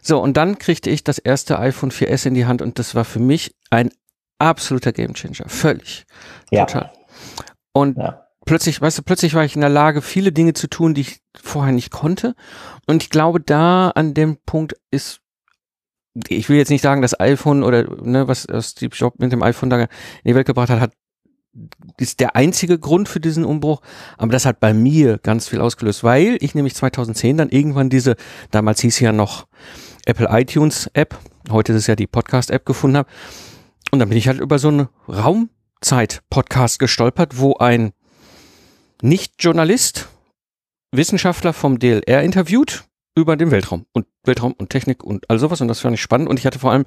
so, und dann kriegte ich das erste iPhone 4S in die Hand und das war für mich ein absoluter Gamechanger. Völlig. Ja. Total. Und ja. plötzlich, weißt du, plötzlich war ich in der Lage, viele Dinge zu tun, die ich vorher nicht konnte. Und ich glaube, da an dem Punkt ist ich will jetzt nicht sagen, das iPhone oder ne, was Steve Jobs mit dem iPhone da in die Welt gebracht hat, hat ist der einzige Grund für diesen Umbruch, aber das hat bei mir ganz viel ausgelöst, weil ich nämlich 2010 dann irgendwann diese, damals hieß ja noch Apple iTunes App, heute ist es ja die Podcast App gefunden habe. Und dann bin ich halt über so einen Raumzeit-Podcast gestolpert, wo ein Nicht-Journalist Wissenschaftler vom DLR interviewt über den Weltraum und Weltraum und Technik und all sowas und das fand ich spannend und ich hatte vor allem,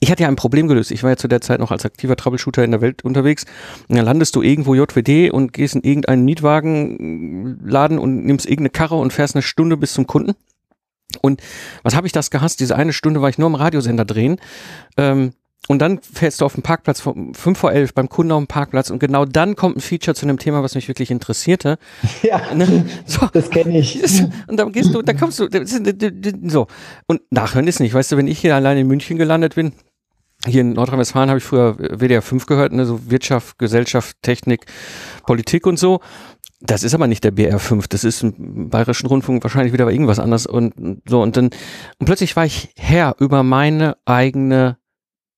ich hatte ja ein Problem gelöst. Ich war ja zu der Zeit noch als aktiver Troubleshooter in der Welt unterwegs und dann landest du irgendwo JWD und gehst in irgendeinen Mietwagenladen und nimmst irgendeine Karre und fährst eine Stunde bis zum Kunden. Und was habe ich das gehasst? Diese eine Stunde war ich nur am Radiosender drehen. Ähm, und dann fährst du auf den Parkplatz von 5 vor 11 beim Kunden auf dem Parkplatz und genau dann kommt ein Feature zu einem Thema, was mich wirklich interessierte. Ja, ne? so. das kenne ich. Und dann gehst du, dann kommst du, so. Und nachhören ist nicht, weißt du, wenn ich hier alleine in München gelandet bin, hier in Nordrhein-Westfalen habe ich früher WDR 5 gehört, ne, so Wirtschaft, Gesellschaft, Technik, Politik und so. Das ist aber nicht der BR 5, das ist im Bayerischen Rundfunk wahrscheinlich wieder irgendwas anderes und so und dann und plötzlich war ich Herr über meine eigene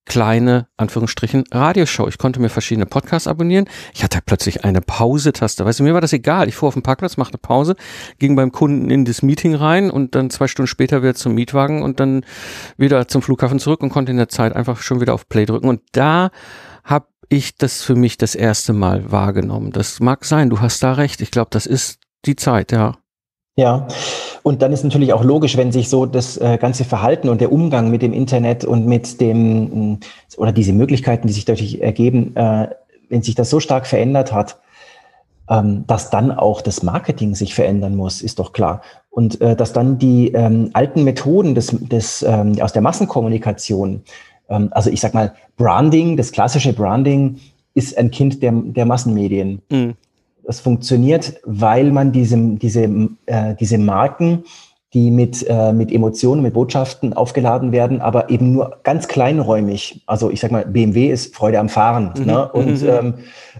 kleine, Anführungsstrichen, Radioshow. Ich konnte mir verschiedene Podcasts abonnieren. Ich hatte plötzlich eine Pause-Taste. Weißt du, mir war das egal. Ich fuhr auf den Parkplatz, machte Pause, ging beim Kunden in das Meeting rein und dann zwei Stunden später wieder zum Mietwagen und dann wieder zum Flughafen zurück und konnte in der Zeit einfach schon wieder auf Play drücken. Und da habe ich das für mich das erste Mal wahrgenommen. Das mag sein, du hast da recht. Ich glaube, das ist die Zeit, ja. Ja, und dann ist natürlich auch logisch, wenn sich so das äh, ganze Verhalten und der Umgang mit dem Internet und mit dem mm, oder diese Möglichkeiten, die sich dadurch ergeben, äh, wenn sich das so stark verändert hat, ähm, dass dann auch das Marketing sich verändern muss, ist doch klar. Und äh, dass dann die ähm, alten Methoden des, des, ähm, aus der Massenkommunikation, ähm, also ich sag mal, Branding, das klassische Branding, ist ein Kind der, der Massenmedien. Mhm. Das funktioniert, weil man diese, diese, äh, diese Marken, die mit, äh, mit Emotionen, mit Botschaften aufgeladen werden, aber eben nur ganz kleinräumig. Also ich sag mal, BMW ist Freude am Fahren mhm. ne? und mhm. ähm,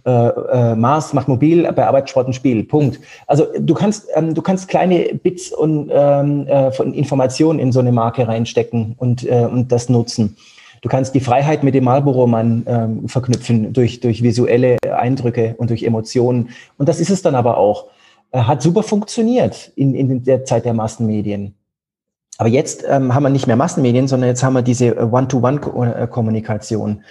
äh, äh, Mars macht mobil, bei Arbeit, Sport und Spiel. Punkt. Also du kannst, ähm, du kannst kleine Bits und ähm, äh, von Informationen in so eine Marke reinstecken und, äh, und das nutzen. Du kannst die Freiheit mit dem Marlboro-Mann ähm, verknüpfen durch, durch visuelle Eindrücke und durch Emotionen. Und das ist es dann aber auch. Äh, hat super funktioniert in, in der Zeit der Massenmedien. Aber jetzt ähm, haben wir nicht mehr Massenmedien, sondern jetzt haben wir diese äh, One-to-One-Kommunikation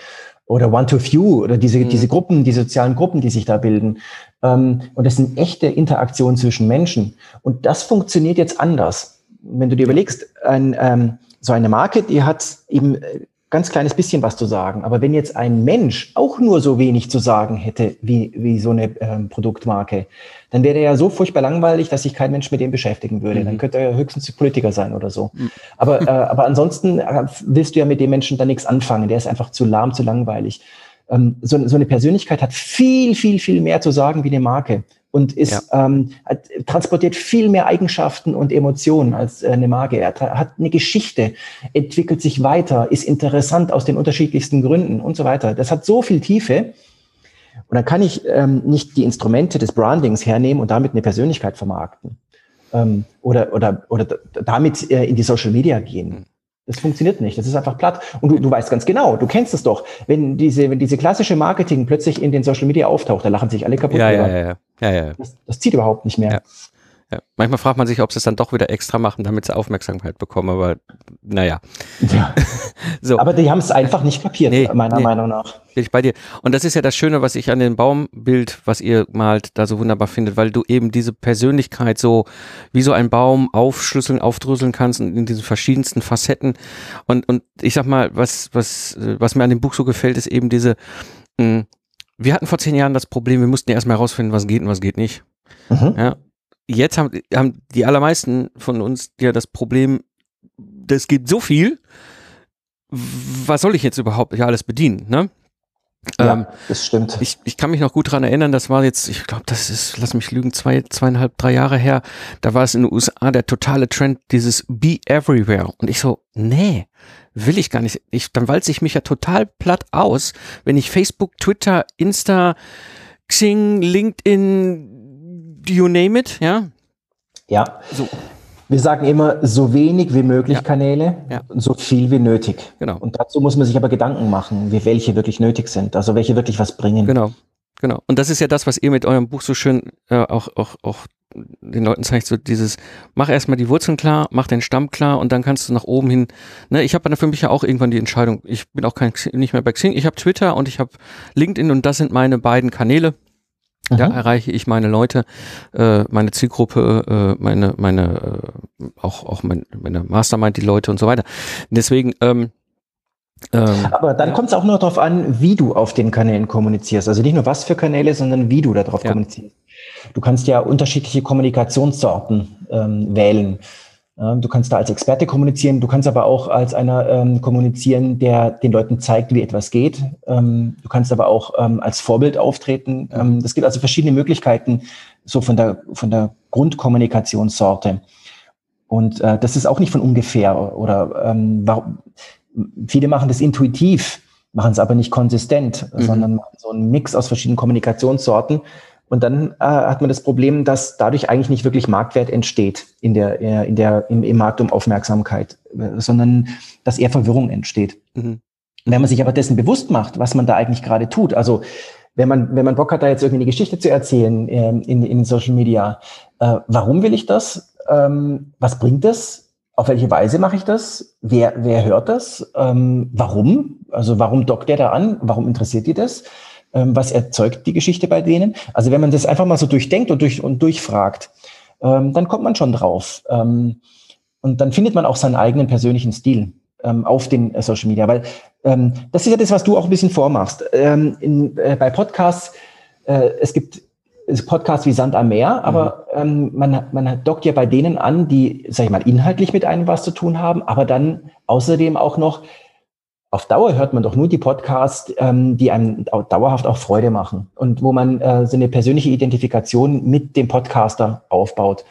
oder One-to-Few oder diese, mhm. diese Gruppen, die sozialen Gruppen, die sich da bilden. Ähm, und das sind echte Interaktionen zwischen Menschen. Und das funktioniert jetzt anders. Wenn du dir überlegst, ein, ähm, so eine Marke, die hat eben äh, ganz kleines bisschen was zu sagen. Aber wenn jetzt ein Mensch auch nur so wenig zu sagen hätte wie, wie so eine ähm, Produktmarke, dann wäre der ja so furchtbar langweilig, dass sich kein Mensch mit dem beschäftigen würde. Mhm. Dann könnte er höchstens Politiker sein oder so. Mhm. Aber, äh, aber ansonsten äh, willst du ja mit dem Menschen dann nichts anfangen. Der ist einfach zu lahm, zu langweilig. Ähm, so, so eine Persönlichkeit hat viel, viel, viel mehr zu sagen wie eine Marke und ist, ja. ähm, hat, transportiert viel mehr Eigenschaften und Emotionen als äh, eine Marke. Er hat eine Geschichte, entwickelt sich weiter, ist interessant aus den unterschiedlichsten Gründen und so weiter. Das hat so viel Tiefe. Und dann kann ich ähm, nicht die Instrumente des Brandings hernehmen und damit eine Persönlichkeit vermarkten ähm, oder, oder, oder damit äh, in die Social Media gehen. Hm. Das funktioniert nicht. Das ist einfach platt. Und du, du weißt ganz genau, du kennst es doch. Wenn diese, wenn diese klassische Marketing plötzlich in den Social Media auftaucht, da lachen sich alle kaputt. Ja, ja, ja, ja, ja, ja. Das, das zieht überhaupt nicht mehr. Ja. Ja. Manchmal fragt man sich, ob sie es dann doch wieder extra machen, damit sie Aufmerksamkeit bekommen, aber naja. Ja. so. Aber die haben es einfach nicht kapiert, nee, meiner nee. Meinung nach. Bin ich bei dir. Und das ist ja das Schöne, was ich an dem Baumbild, was ihr malt, da so wunderbar findet, weil du eben diese Persönlichkeit so wie so ein Baum aufschlüsseln, aufdröseln kannst in diesen verschiedensten Facetten. Und, und ich sag mal, was, was, was mir an dem Buch so gefällt, ist eben diese, mh, hm, wir hatten vor zehn Jahren das Problem, wir mussten ja erstmal herausfinden, was geht und was geht nicht. Mhm. Ja, jetzt haben, haben die allermeisten von uns ja das Problem, das gibt so viel, was soll ich jetzt überhaupt hier alles bedienen, ne? Ja, ähm, das stimmt. Ich, ich kann mich noch gut dran erinnern, das war jetzt, ich glaube, das ist, lass mich lügen, zwei, zweieinhalb, drei Jahre her, da war es in den USA der totale Trend, dieses Be Everywhere. Und ich so, nee, will ich gar nicht. Ich, dann walze ich mich ja total platt aus, wenn ich Facebook, Twitter, Insta, Xing, LinkedIn, you name it, ja? Ja. So. Wir sagen immer, so wenig wie möglich ja. Kanäle, ja. so viel wie nötig. Genau. Und dazu muss man sich aber Gedanken machen, wie welche wirklich nötig sind, also welche wirklich was bringen. Genau, genau. Und das ist ja das, was ihr mit eurem Buch so schön äh, auch, auch, auch den Leuten zeigt, so dieses, mach erstmal die Wurzeln klar, mach den Stamm klar und dann kannst du nach oben hin. Ne, ich habe dann für mich ja auch irgendwann die Entscheidung, ich bin auch kein nicht mehr bei Xing, ich habe Twitter und ich habe LinkedIn und das sind meine beiden Kanäle. Da mhm. erreiche ich meine Leute, äh, meine Zielgruppe, äh, meine, meine, äh, auch, auch mein, meine Mastermind, die Leute und so weiter. Deswegen, ähm, ähm, Aber dann kommt es auch nur darauf an, wie du auf den Kanälen kommunizierst. Also nicht nur was für Kanäle, sondern wie du darauf ja. kommunizierst. Du kannst ja unterschiedliche Kommunikationssorten ähm, wählen. Du kannst da als Experte kommunizieren, du kannst aber auch als einer ähm, kommunizieren, der den Leuten zeigt, wie etwas geht. Ähm, du kannst aber auch ähm, als Vorbild auftreten. Ähm, es gibt also verschiedene Möglichkeiten, so von der, von der Grundkommunikationssorte. Und äh, das ist auch nicht von ungefähr. Oder ähm, warum, viele machen das intuitiv, machen es aber nicht konsistent, mhm. sondern so einen Mix aus verschiedenen Kommunikationssorten. Und dann äh, hat man das Problem, dass dadurch eigentlich nicht wirklich Marktwert entsteht in der, äh, in der, im, im Markt um Aufmerksamkeit, äh, sondern dass eher Verwirrung entsteht. Mhm. Wenn man sich aber dessen bewusst macht, was man da eigentlich gerade tut, also wenn man, wenn man Bock hat, da jetzt irgendwie eine Geschichte zu erzählen äh, in, in Social Media, äh, warum will ich das? Ähm, was bringt das? Auf welche Weise mache ich das? Wer, wer hört das? Ähm, warum? Also warum dockt der da an? Warum interessiert die das? Ähm, was erzeugt die Geschichte bei denen? Also wenn man das einfach mal so durchdenkt und, durch, und durchfragt, ähm, dann kommt man schon drauf. Ähm, und dann findet man auch seinen eigenen persönlichen Stil ähm, auf den äh, Social Media. Weil ähm, das ist ja das, was du auch ein bisschen vormachst. In, äh, bei Podcasts, äh, es gibt Podcasts wie Sand am Meer, aber mhm. ähm, man, man dockt ja bei denen an, die, sag ich mal, inhaltlich mit einem was zu tun haben, aber dann außerdem auch noch auf Dauer hört man doch nur die Podcasts, ähm, die einem dauerhaft auch Freude machen und wo man äh, so eine persönliche Identifikation mit dem Podcaster aufbaut.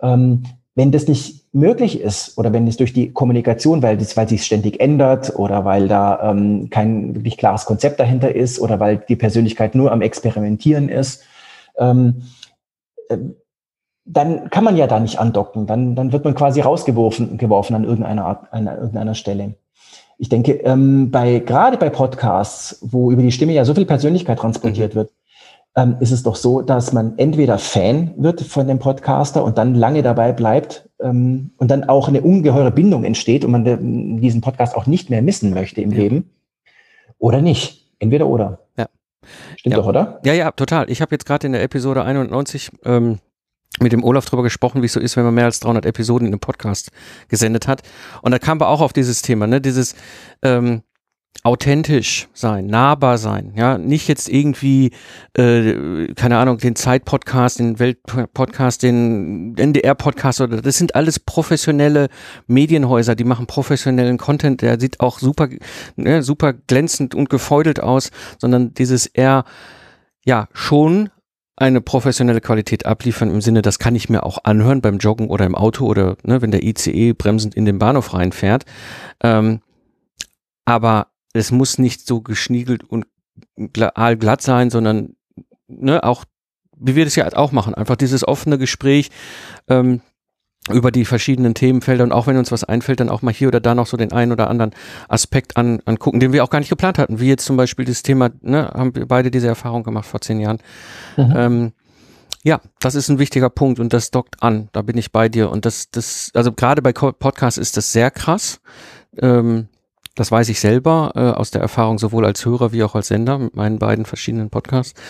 Ähm, wenn das nicht möglich ist oder wenn es durch die Kommunikation, weil das, weil sich ständig ändert oder weil da ähm, kein wirklich klares Konzept dahinter ist oder weil die Persönlichkeit nur am Experimentieren ist, ähm, äh, dann kann man ja da nicht andocken. Dann, dann wird man quasi rausgeworfen geworfen an irgendeiner Art, an irgendeiner Stelle. Ich denke, ähm, bei, gerade bei Podcasts, wo über die Stimme ja so viel Persönlichkeit transportiert mhm. wird, ähm, ist es doch so, dass man entweder Fan wird von dem Podcaster und dann lange dabei bleibt ähm, und dann auch eine ungeheure Bindung entsteht und man diesen Podcast auch nicht mehr missen möchte im ja. Leben oder nicht. Entweder oder. Stimmt ja. doch, oder? Ja, ja, total. Ich habe jetzt gerade in der Episode 91 ähm, mit dem Olaf drüber gesprochen, wie es so ist, wenn man mehr als 300 Episoden in einem Podcast gesendet hat. Und da kamen wir auch auf dieses Thema, ne, dieses ähm, authentisch sein, nahbar sein, ja, nicht jetzt irgendwie, äh, keine Ahnung, den Zeit-Podcast, den Welt-Podcast, den NDR-Podcast oder das sind alles professionelle Medienhäuser, die machen professionellen Content, der sieht auch super, ne, super glänzend und gefeudelt aus, sondern dieses eher, ja, schon eine professionelle Qualität abliefern im Sinne, das kann ich mir auch anhören beim Joggen oder im Auto oder ne, wenn der ICE bremsend in den Bahnhof reinfährt. Ähm, aber es muss nicht so geschniegelt und glatt sein, sondern ne, auch, wie wir das ja auch machen, einfach dieses offene Gespräch ähm, über die verschiedenen Themenfelder und auch wenn uns was einfällt, dann auch mal hier oder da noch so den einen oder anderen Aspekt an, angucken, den wir auch gar nicht geplant hatten, wie jetzt zum Beispiel das Thema, ne, haben wir beide diese Erfahrung gemacht vor zehn Jahren. Mhm. Ähm, ja, das ist ein wichtiger Punkt und das dockt an, da bin ich bei dir und das, das, also gerade bei Podcasts ist das sehr krass. Ähm, das weiß ich selber äh, aus der Erfahrung sowohl als Hörer wie auch als Sender mit meinen beiden verschiedenen Podcasts.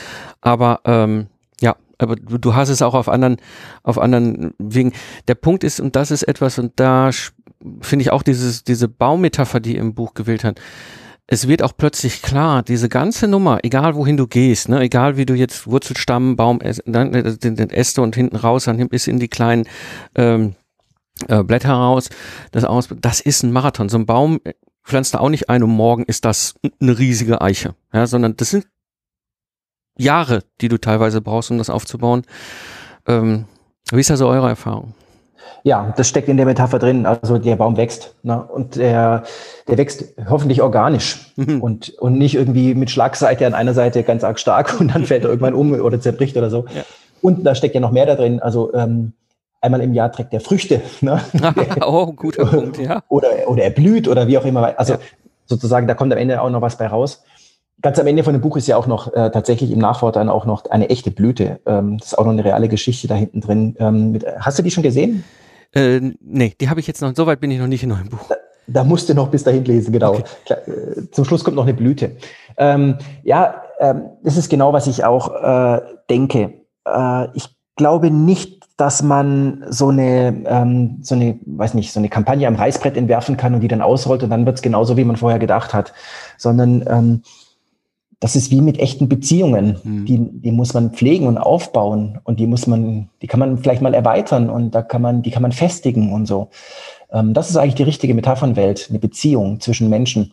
Aber ähm, ja, aber du, du hast es auch auf anderen, auf anderen Wegen. Der Punkt ist, und das ist etwas, und da finde ich auch dieses, diese Baumetapher, die im Buch gewählt hat. Es wird auch plötzlich klar, diese ganze Nummer, egal wohin du gehst, ne, egal wie du jetzt Wurzelstamm, Baum, dann äh, den, Äste und hinten raus, dann bis in die kleinen ähm, äh, Blätter raus, das aus, das ist ein Marathon. So ein Baum pflanzt da auch nicht ein und morgen ist das eine riesige Eiche, ja, sondern das sind Jahre, die du teilweise brauchst, um das aufzubauen. Ähm, wie ist da so eure Erfahrung? Ja, das steckt in der Metapher drin. Also der Baum wächst ne? und der, der wächst hoffentlich organisch mhm. und, und nicht irgendwie mit Schlagseite an einer Seite ganz arg stark und dann fällt er irgendwann um oder zerbricht oder so. Ja. Und da steckt ja noch mehr da drin. Also ähm, einmal im Jahr trägt er Früchte. Ne? oh, guter Punkt, ja. Oder, oder er blüht oder wie auch immer. Also ja. sozusagen, da kommt am Ende auch noch was bei raus. Ganz am Ende von dem Buch ist ja auch noch äh, tatsächlich im Nachwort dann auch noch eine echte Blüte. Ähm, das ist auch noch eine reale Geschichte da hinten drin. Ähm, mit, hast du die schon gesehen? Äh, nee, die habe ich jetzt noch, so weit bin ich noch nicht in eurem Buch. Da, da musst du noch bis dahin lesen, genau. Okay. Klar, äh, zum Schluss kommt noch eine Blüte. Ähm, ja, ähm, das ist genau, was ich auch äh, denke. Äh, ich glaube nicht, dass man so eine, ähm, so eine, weiß nicht, so eine Kampagne am Reißbrett entwerfen kann und die dann ausrollt und dann wird es genauso, wie man vorher gedacht hat, sondern ähm, das ist wie mit echten Beziehungen. Mhm. Die, die muss man pflegen und aufbauen und die muss man, die kann man vielleicht mal erweitern und da kann man, die kann man festigen und so. Ähm, das ist eigentlich die richtige Metaphernwelt, eine Beziehung zwischen Menschen.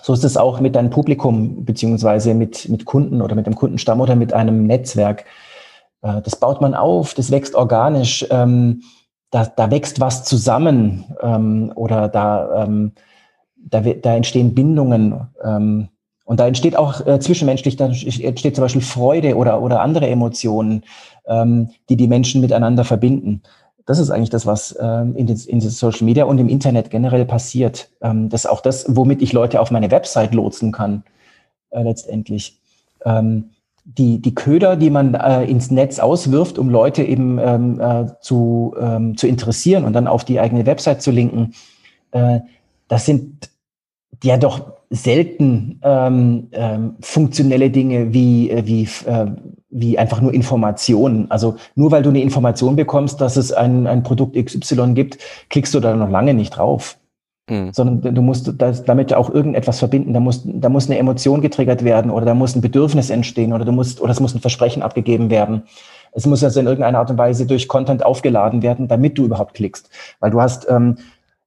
So ist es auch mit deinem Publikum beziehungsweise mit, mit Kunden oder mit dem Kundenstamm oder mit einem Netzwerk. Äh, das baut man auf, das wächst organisch, ähm, da, da wächst was zusammen ähm, oder da, ähm, da, da entstehen Bindungen. Ähm, und da entsteht auch äh, zwischenmenschlich, da entsteht zum Beispiel Freude oder, oder andere Emotionen, ähm, die die Menschen miteinander verbinden. Das ist eigentlich das, was ähm, in, den, in den Social Media und im Internet generell passiert. Ähm, das ist auch das, womit ich Leute auf meine Website lotsen kann, äh, letztendlich. Ähm, die, die Köder, die man äh, ins Netz auswirft, um Leute eben ähm, äh, zu, ähm, zu interessieren und dann auf die eigene Website zu linken, äh, das sind ja doch selten ähm, ähm, funktionelle Dinge wie, äh, wie, äh, wie einfach nur Informationen. Also nur weil du eine Information bekommst, dass es ein, ein Produkt XY gibt, klickst du da noch lange nicht drauf. Mhm. Sondern du musst das, damit auch irgendetwas verbinden. Da muss, da muss eine Emotion getriggert werden oder da muss ein Bedürfnis entstehen oder du musst, oder es muss ein Versprechen abgegeben werden. Es muss also in irgendeiner Art und Weise durch Content aufgeladen werden, damit du überhaupt klickst. Weil du hast ähm,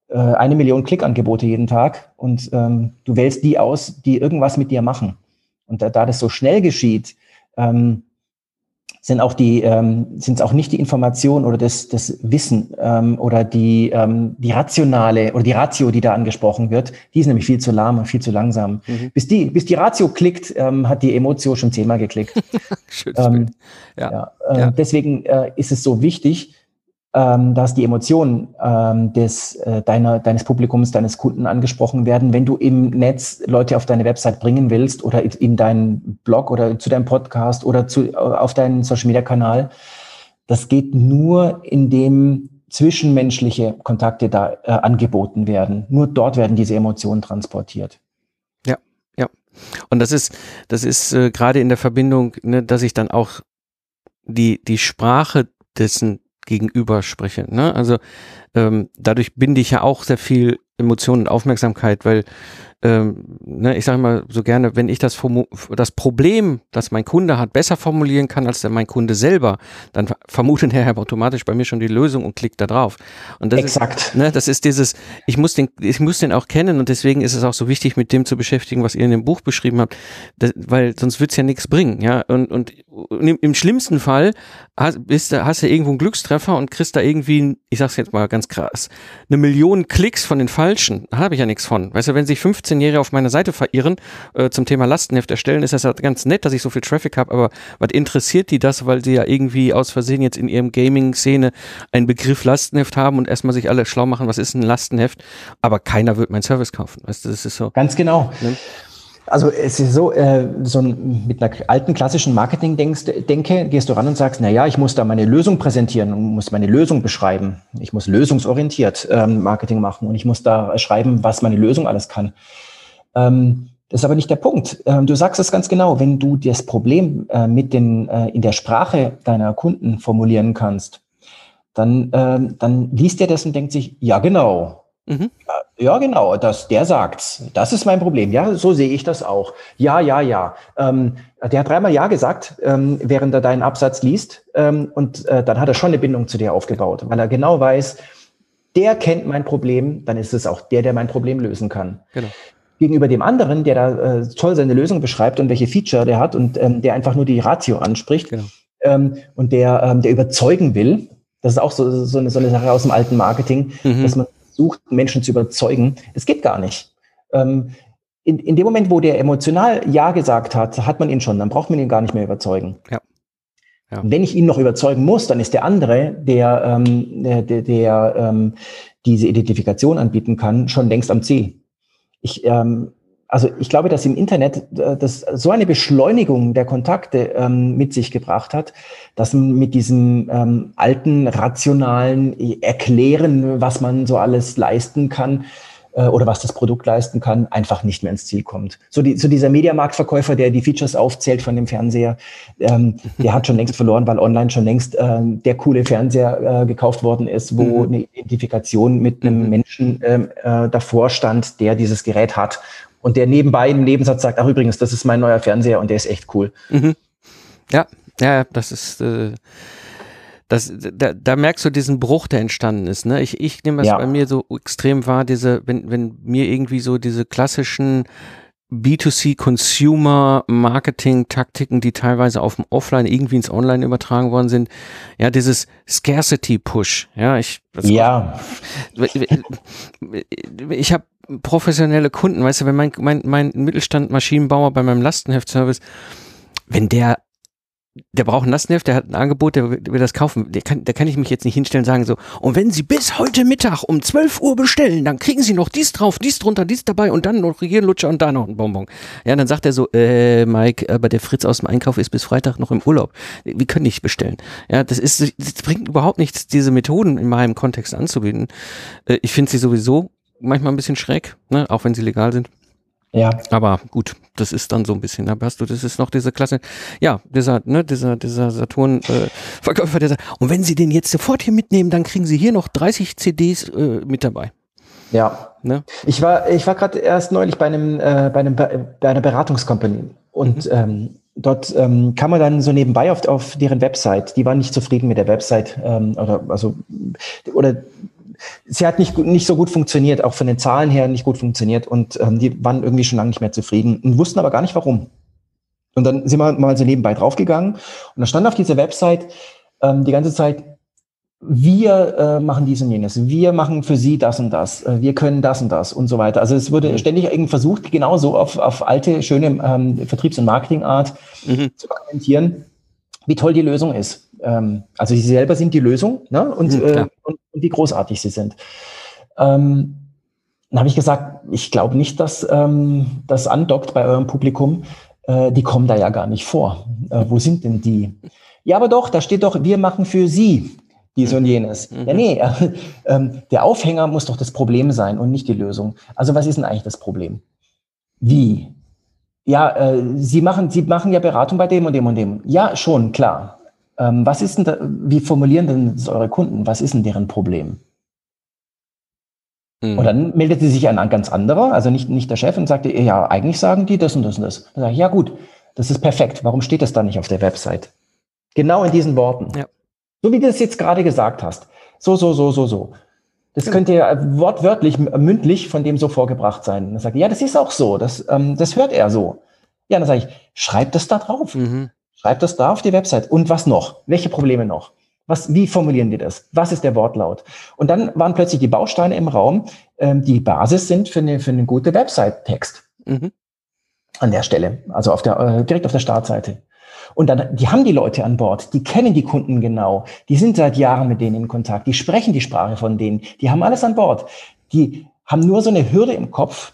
äh, eine Million Klickangebote jeden Tag und ähm, du wählst die aus, die irgendwas mit dir machen. Und da, da das so schnell geschieht, ähm, sind auch die ähm, sind es auch nicht die Information oder das, das Wissen ähm, oder die, ähm, die rationale oder die Ratio, die da angesprochen wird, die ist nämlich viel zu lahm und viel zu langsam. Mhm. Bis die bis die Ratio klickt, ähm, hat die Emotion schon zehnmal geklickt. ähm, ja. ja, äh, ja. Deswegen äh, ist es so wichtig, ähm, dass die Emotionen ähm, des, äh, deiner, deines Publikums, deines Kunden angesprochen werden, wenn du im Netz Leute auf deine Website bringen willst oder in deinen Blog oder zu deinem Podcast oder zu, auf deinen Social Media Kanal. Das geht nur, indem zwischenmenschliche Kontakte da äh, angeboten werden. Nur dort werden diese Emotionen transportiert. Ja, ja. Und das ist, das ist äh, gerade in der Verbindung, ne, dass ich dann auch die, die Sprache dessen gegenüber spreche. Ne? Also ähm, dadurch binde ich ja auch sehr viel Emotionen und Aufmerksamkeit, weil ähm, ne, ich sage mal so gerne, wenn ich das, das Problem, das mein Kunde hat, besser formulieren kann als mein Kunde selber, dann vermutet er automatisch bei mir schon die Lösung und klickt da drauf. Und das Exakt. Ist, ne, das ist dieses, ich muss den, ich muss den auch kennen und deswegen ist es auch so wichtig, mit dem zu beschäftigen, was ihr in dem Buch beschrieben habt, das, weil sonst wird's ja nichts bringen, ja. Und, und im, im schlimmsten Fall hast, bist, hast du irgendwo einen Glückstreffer und kriegst da irgendwie, ich sag's jetzt mal ganz krass, eine Million Klicks von den Falschen. Da habe ich ja nichts von. Weißt du, wenn sich 15-Jährige auf meiner Seite verirren äh, zum Thema Lastenheft erstellen, ist das ja ganz nett, dass ich so viel Traffic habe, aber was interessiert die das, weil sie ja irgendwie aus Versehen jetzt in ihrem Gaming-Szene einen Begriff Lastenheft haben und erstmal sich alle schlau machen, was ist ein Lastenheft, aber keiner wird mein Service kaufen. Weißt du, das ist so. Ganz genau. Ne? Also es ist so, äh, so ein, mit einer alten klassischen Marketing-Denke gehst du ran und sagst, na ja, ich muss da meine Lösung präsentieren und muss meine Lösung beschreiben. Ich muss lösungsorientiert ähm, Marketing machen und ich muss da schreiben, was meine Lösung alles kann. Ähm, das ist aber nicht der Punkt. Ähm, du sagst es ganz genau, wenn du das Problem äh, mit den, äh, in der Sprache deiner Kunden formulieren kannst, dann, ähm, dann liest er das und denkt sich, ja genau, Mhm. Ja, genau, das, der sagt's. Das ist mein Problem. Ja, so sehe ich das auch. Ja, ja, ja. Ähm, der hat dreimal Ja gesagt, ähm, während er deinen Absatz liest. Ähm, und äh, dann hat er schon eine Bindung zu dir aufgebaut, weil er genau weiß, der kennt mein Problem, dann ist es auch der, der mein Problem lösen kann. Genau. Gegenüber dem anderen, der da äh, toll seine Lösung beschreibt und welche Feature der hat und ähm, der einfach nur die Ratio anspricht genau. ähm, und der, ähm, der überzeugen will, das ist auch so, so, eine, so eine Sache aus dem alten Marketing, mhm. dass man versucht, Menschen zu überzeugen. Es geht gar nicht. Ähm, in, in dem Moment, wo der emotional Ja gesagt hat, hat man ihn schon, dann braucht man ihn gar nicht mehr überzeugen. Ja. Ja. Wenn ich ihn noch überzeugen muss, dann ist der andere, der, ähm, der, der, der ähm, diese Identifikation anbieten kann, schon längst am Ziel. Ich, ähm, also ich glaube, dass im Internet äh, das so eine Beschleunigung der Kontakte ähm, mit sich gebracht hat, dass man mit diesem ähm, alten, rationalen Erklären, was man so alles leisten kann, äh, oder was das Produkt leisten kann, einfach nicht mehr ins Ziel kommt. So, die, so dieser Mediamarktverkäufer, der die Features aufzählt von dem Fernseher, ähm, der hat schon längst verloren, weil online schon längst ähm, der coole Fernseher äh, gekauft worden ist, wo mhm. eine Identifikation mit einem mhm. Menschen ähm, äh, davor stand, der dieses Gerät hat und der nebenbei im Nebensatz sagt, ach übrigens, das ist mein neuer Fernseher und der ist echt cool. Mhm. Ja, ja, das ist äh, das, da, da merkst du diesen Bruch, der entstanden ist. Ne? Ich, ich nehme das ja. bei mir so extrem wahr, diese, wenn, wenn mir irgendwie so diese klassischen B2C Consumer Marketing Taktiken, die teilweise auf dem Offline irgendwie ins Online übertragen worden sind. Ja, dieses Scarcity Push. Ja, ich, ja. ich habe professionelle Kunden, weißt du, wenn mein, mein, mein Mittelstand Maschinenbauer bei meinem Lastenheftservice, wenn der der braucht ein Lastenheft, der hat ein Angebot, der will das kaufen. Der kann, da kann ich mich jetzt nicht hinstellen und sagen so, und wenn Sie bis heute Mittag um 12 Uhr bestellen, dann kriegen Sie noch dies drauf, dies drunter, dies dabei und dann noch hier Lutscher und da noch ein Bonbon. Ja, dann sagt er so, äh, Mike, aber der Fritz aus dem Einkauf ist bis Freitag noch im Urlaub. Wir können nicht bestellen. Ja, das ist, das bringt überhaupt nichts, diese Methoden in meinem Kontext anzubieten. Äh, ich finde sie sowieso manchmal ein bisschen schräg, ne, auch wenn sie legal sind. Ja. Aber gut, das ist dann so ein bisschen. Aber hast du, das ist noch diese Klasse, ja, dieser, ne, dieser, dieser Saturn-Verkäufer, äh, der sagt, und wenn Sie den jetzt sofort hier mitnehmen, dann kriegen Sie hier noch 30 CDs äh, mit dabei. Ja. Ne? Ich war, ich war gerade erst neulich bei einem, äh, bei einem, bei einer Beratungskompanie und mhm. ähm, dort ähm, kam man dann so nebenbei auf, auf deren Website. Die waren nicht zufrieden mit der Website ähm, oder also oder sie hat nicht, nicht so gut funktioniert, auch von den Zahlen her nicht gut funktioniert und ähm, die waren irgendwie schon lange nicht mehr zufrieden und wussten aber gar nicht warum. Und dann sind wir mal so nebenbei draufgegangen und da stand auf dieser Website ähm, die ganze Zeit, wir äh, machen dies und jenes, wir machen für sie das und das, äh, wir können das und das und so weiter. Also es wurde mhm. ständig irgendwie versucht, genauso auf, auf alte, schöne ähm, Vertriebs- und Marketingart mhm. zu kommentieren, wie toll die Lösung ist. Ähm, also sie selber sind die Lösung ne? und, mhm, äh, und, und, wie großartig sie sind. Ähm, dann habe ich gesagt, ich glaube nicht, dass ähm, das andockt bei eurem Publikum. Äh, die kommen da ja gar nicht vor. Äh, wo sind denn die? Ja, aber doch, da steht doch, wir machen für sie dies und jenes. Mhm. Ja, nee, äh, äh, der Aufhänger muss doch das Problem sein und nicht die Lösung. Also was ist denn eigentlich das Problem? Wie? Ja, äh, Sie machen, Sie machen ja Beratung bei dem und dem und dem. Ja, schon, klar. Ähm, was ist denn da, wie formulieren denn eure Kunden? Was ist denn deren Problem? Mhm. Und dann meldete sich ein ganz anderer, also nicht, nicht der Chef, und sagte, ja, eigentlich sagen die das und das und das. Dann sage ich, ja gut, das ist perfekt. Warum steht das da nicht auf der Website? Genau in diesen Worten. Ja. So wie du es jetzt gerade gesagt hast. So, so, so, so, so. Das ja. könnte ja wortwörtlich, mündlich von dem so vorgebracht sein. Und dann sagt er, ja, das ist auch so. Das, ähm, das hört er so. Ja, dann sage ich, schreib das da drauf. Mhm. Schreib das da auf die Website. Und was noch? Welche Probleme noch? Was, wie formulieren die das? Was ist der Wortlaut? Und dann waren plötzlich die Bausteine im Raum, ähm, die Basis sind für eine, für eine gute Website-Text. Mhm. An der Stelle, also auf der, äh, direkt auf der Startseite. Und dann, die haben die Leute an Bord, die kennen die Kunden genau, die sind seit Jahren mit denen in Kontakt, die sprechen die Sprache von denen, die haben alles an Bord. Die haben nur so eine Hürde im Kopf,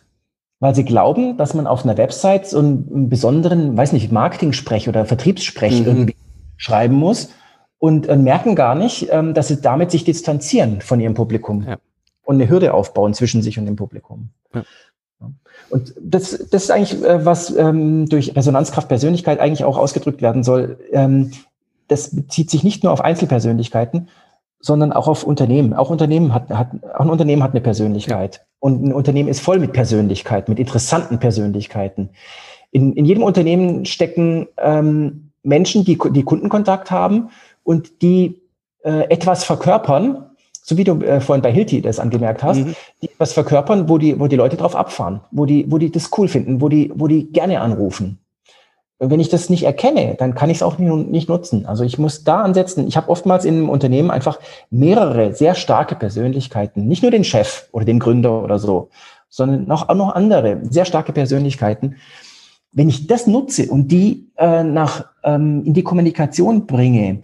weil sie glauben, dass man auf einer Website so einen besonderen, weiß nicht, Marketing-Sprech oder Vertriebssprech mhm. irgendwie schreiben muss und äh, merken gar nicht, ähm, dass sie damit sich distanzieren von ihrem Publikum ja. und eine Hürde aufbauen zwischen sich und dem Publikum. Ja. Und das, das ist eigentlich, äh, was ähm, durch Resonanzkraft Persönlichkeit eigentlich auch ausgedrückt werden soll. Ähm, das bezieht sich nicht nur auf Einzelpersönlichkeiten, sondern auch auf Unternehmen. Auch Unternehmen hat, hat auch ein Unternehmen hat eine Persönlichkeit. Und ein Unternehmen ist voll mit Persönlichkeiten, mit interessanten Persönlichkeiten. In, in jedem Unternehmen stecken ähm, Menschen, die, die Kundenkontakt haben und die äh, etwas verkörpern, so wie du äh, vorhin bei Hilti das angemerkt hast, mhm. die etwas verkörpern, wo die, wo die Leute drauf abfahren, wo die, wo die das cool finden, wo die, wo die gerne anrufen. Wenn ich das nicht erkenne, dann kann ich es auch nicht, nutzen. Also ich muss da ansetzen. Ich habe oftmals in einem Unternehmen einfach mehrere sehr starke Persönlichkeiten, nicht nur den Chef oder den Gründer oder so, sondern auch, auch noch andere sehr starke Persönlichkeiten. Wenn ich das nutze und die äh, nach ähm, in die Kommunikation bringe,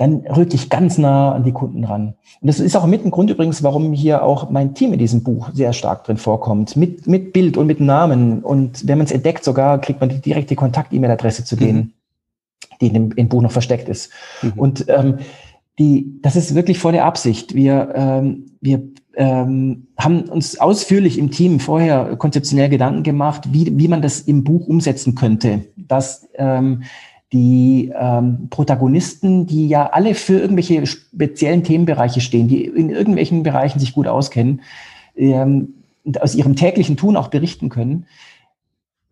dann rücke ich ganz nah an die Kunden ran. Und das ist auch mit ein Grund übrigens, warum hier auch mein Team in diesem Buch sehr stark drin vorkommt, mit, mit Bild und mit Namen. Und wenn man es entdeckt, sogar kriegt man die direkte Kontakt-E-Mail-Adresse zu denen, mhm. die in dem, im Buch noch versteckt ist. Mhm. Und ähm, die, das ist wirklich vor der Absicht. Wir, ähm, wir ähm, haben uns ausführlich im Team vorher konzeptionell Gedanken gemacht, wie, wie man das im Buch umsetzen könnte, dass ähm, die ähm, Protagonisten, die ja alle für irgendwelche speziellen Themenbereiche stehen, die in irgendwelchen Bereichen sich gut auskennen, ähm, aus ihrem täglichen Tun auch berichten können,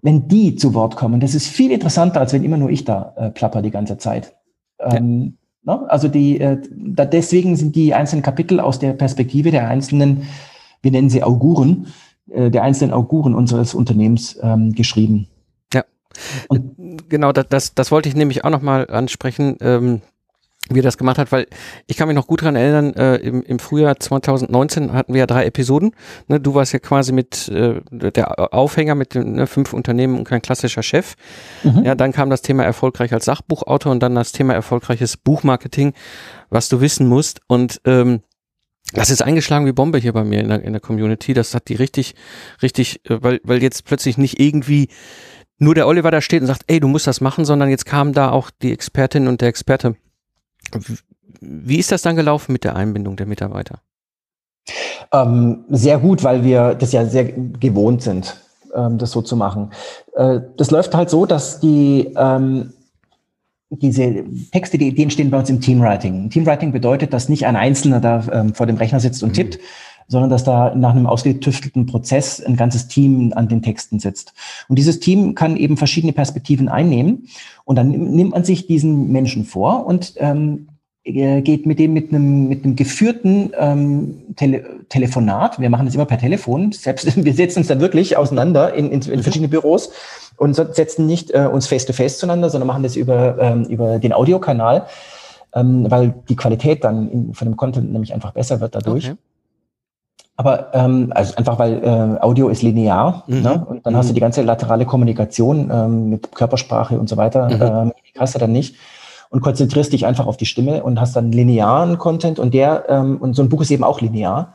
wenn die zu Wort kommen, das ist viel interessanter, als wenn immer nur ich da äh, plapper die ganze Zeit. Ähm, ja. ne? Also die, äh, da deswegen sind die einzelnen Kapitel aus der Perspektive der einzelnen, wir nennen sie Auguren, äh, der einzelnen Auguren unseres Unternehmens ähm, geschrieben. Und genau, das, das, das wollte ich nämlich auch nochmal ansprechen, ähm, wie er das gemacht hat, weil ich kann mich noch gut dran erinnern, äh, im, im Frühjahr 2019 hatten wir ja drei Episoden. Ne, du warst ja quasi mit äh, der Aufhänger mit den ne, fünf Unternehmen und kein klassischer Chef. Mhm. Ja, dann kam das Thema erfolgreich als Sachbuchautor und dann das Thema erfolgreiches Buchmarketing, was du wissen musst. Und ähm, das ist eingeschlagen wie Bombe hier bei mir in der, in der Community. Das hat die richtig, richtig, äh, weil, weil jetzt plötzlich nicht irgendwie nur der Oliver da steht und sagt, ey, du musst das machen, sondern jetzt kam da auch die Expertin und der Experte. Wie ist das dann gelaufen mit der Einbindung der Mitarbeiter? Ähm, sehr gut, weil wir das ja sehr gewohnt sind, ähm, das so zu machen. Äh, das läuft halt so, dass die ähm, diese Texte, die Ideen stehen bei uns im Teamwriting. Teamwriting bedeutet, dass nicht ein Einzelner da ähm, vor dem Rechner sitzt und mhm. Sondern dass da nach einem ausgetüftelten Prozess ein ganzes Team an den Texten sitzt. Und dieses Team kann eben verschiedene Perspektiven einnehmen. Und dann nimmt man sich diesen Menschen vor und ähm, äh, geht mit dem mit einem mit einem geführten ähm, Tele Telefonat. Wir machen das immer per Telefon. Selbst wir setzen uns dann wirklich auseinander in, in, in mhm. verschiedene Büros und setzen nicht äh, uns face to face zueinander, sondern machen das über ähm, über den Audiokanal, ähm, weil die Qualität dann in, von dem Content nämlich einfach besser wird dadurch. Okay. Aber ähm, also einfach weil äh, Audio ist linear mhm. ne? und dann mhm. hast du die ganze laterale Kommunikation ähm, mit Körpersprache und so weiter, mhm. ähm, die hast du dann nicht und konzentrierst dich einfach auf die Stimme und hast dann linearen Content und der ähm, und so ein Buch ist eben auch linear.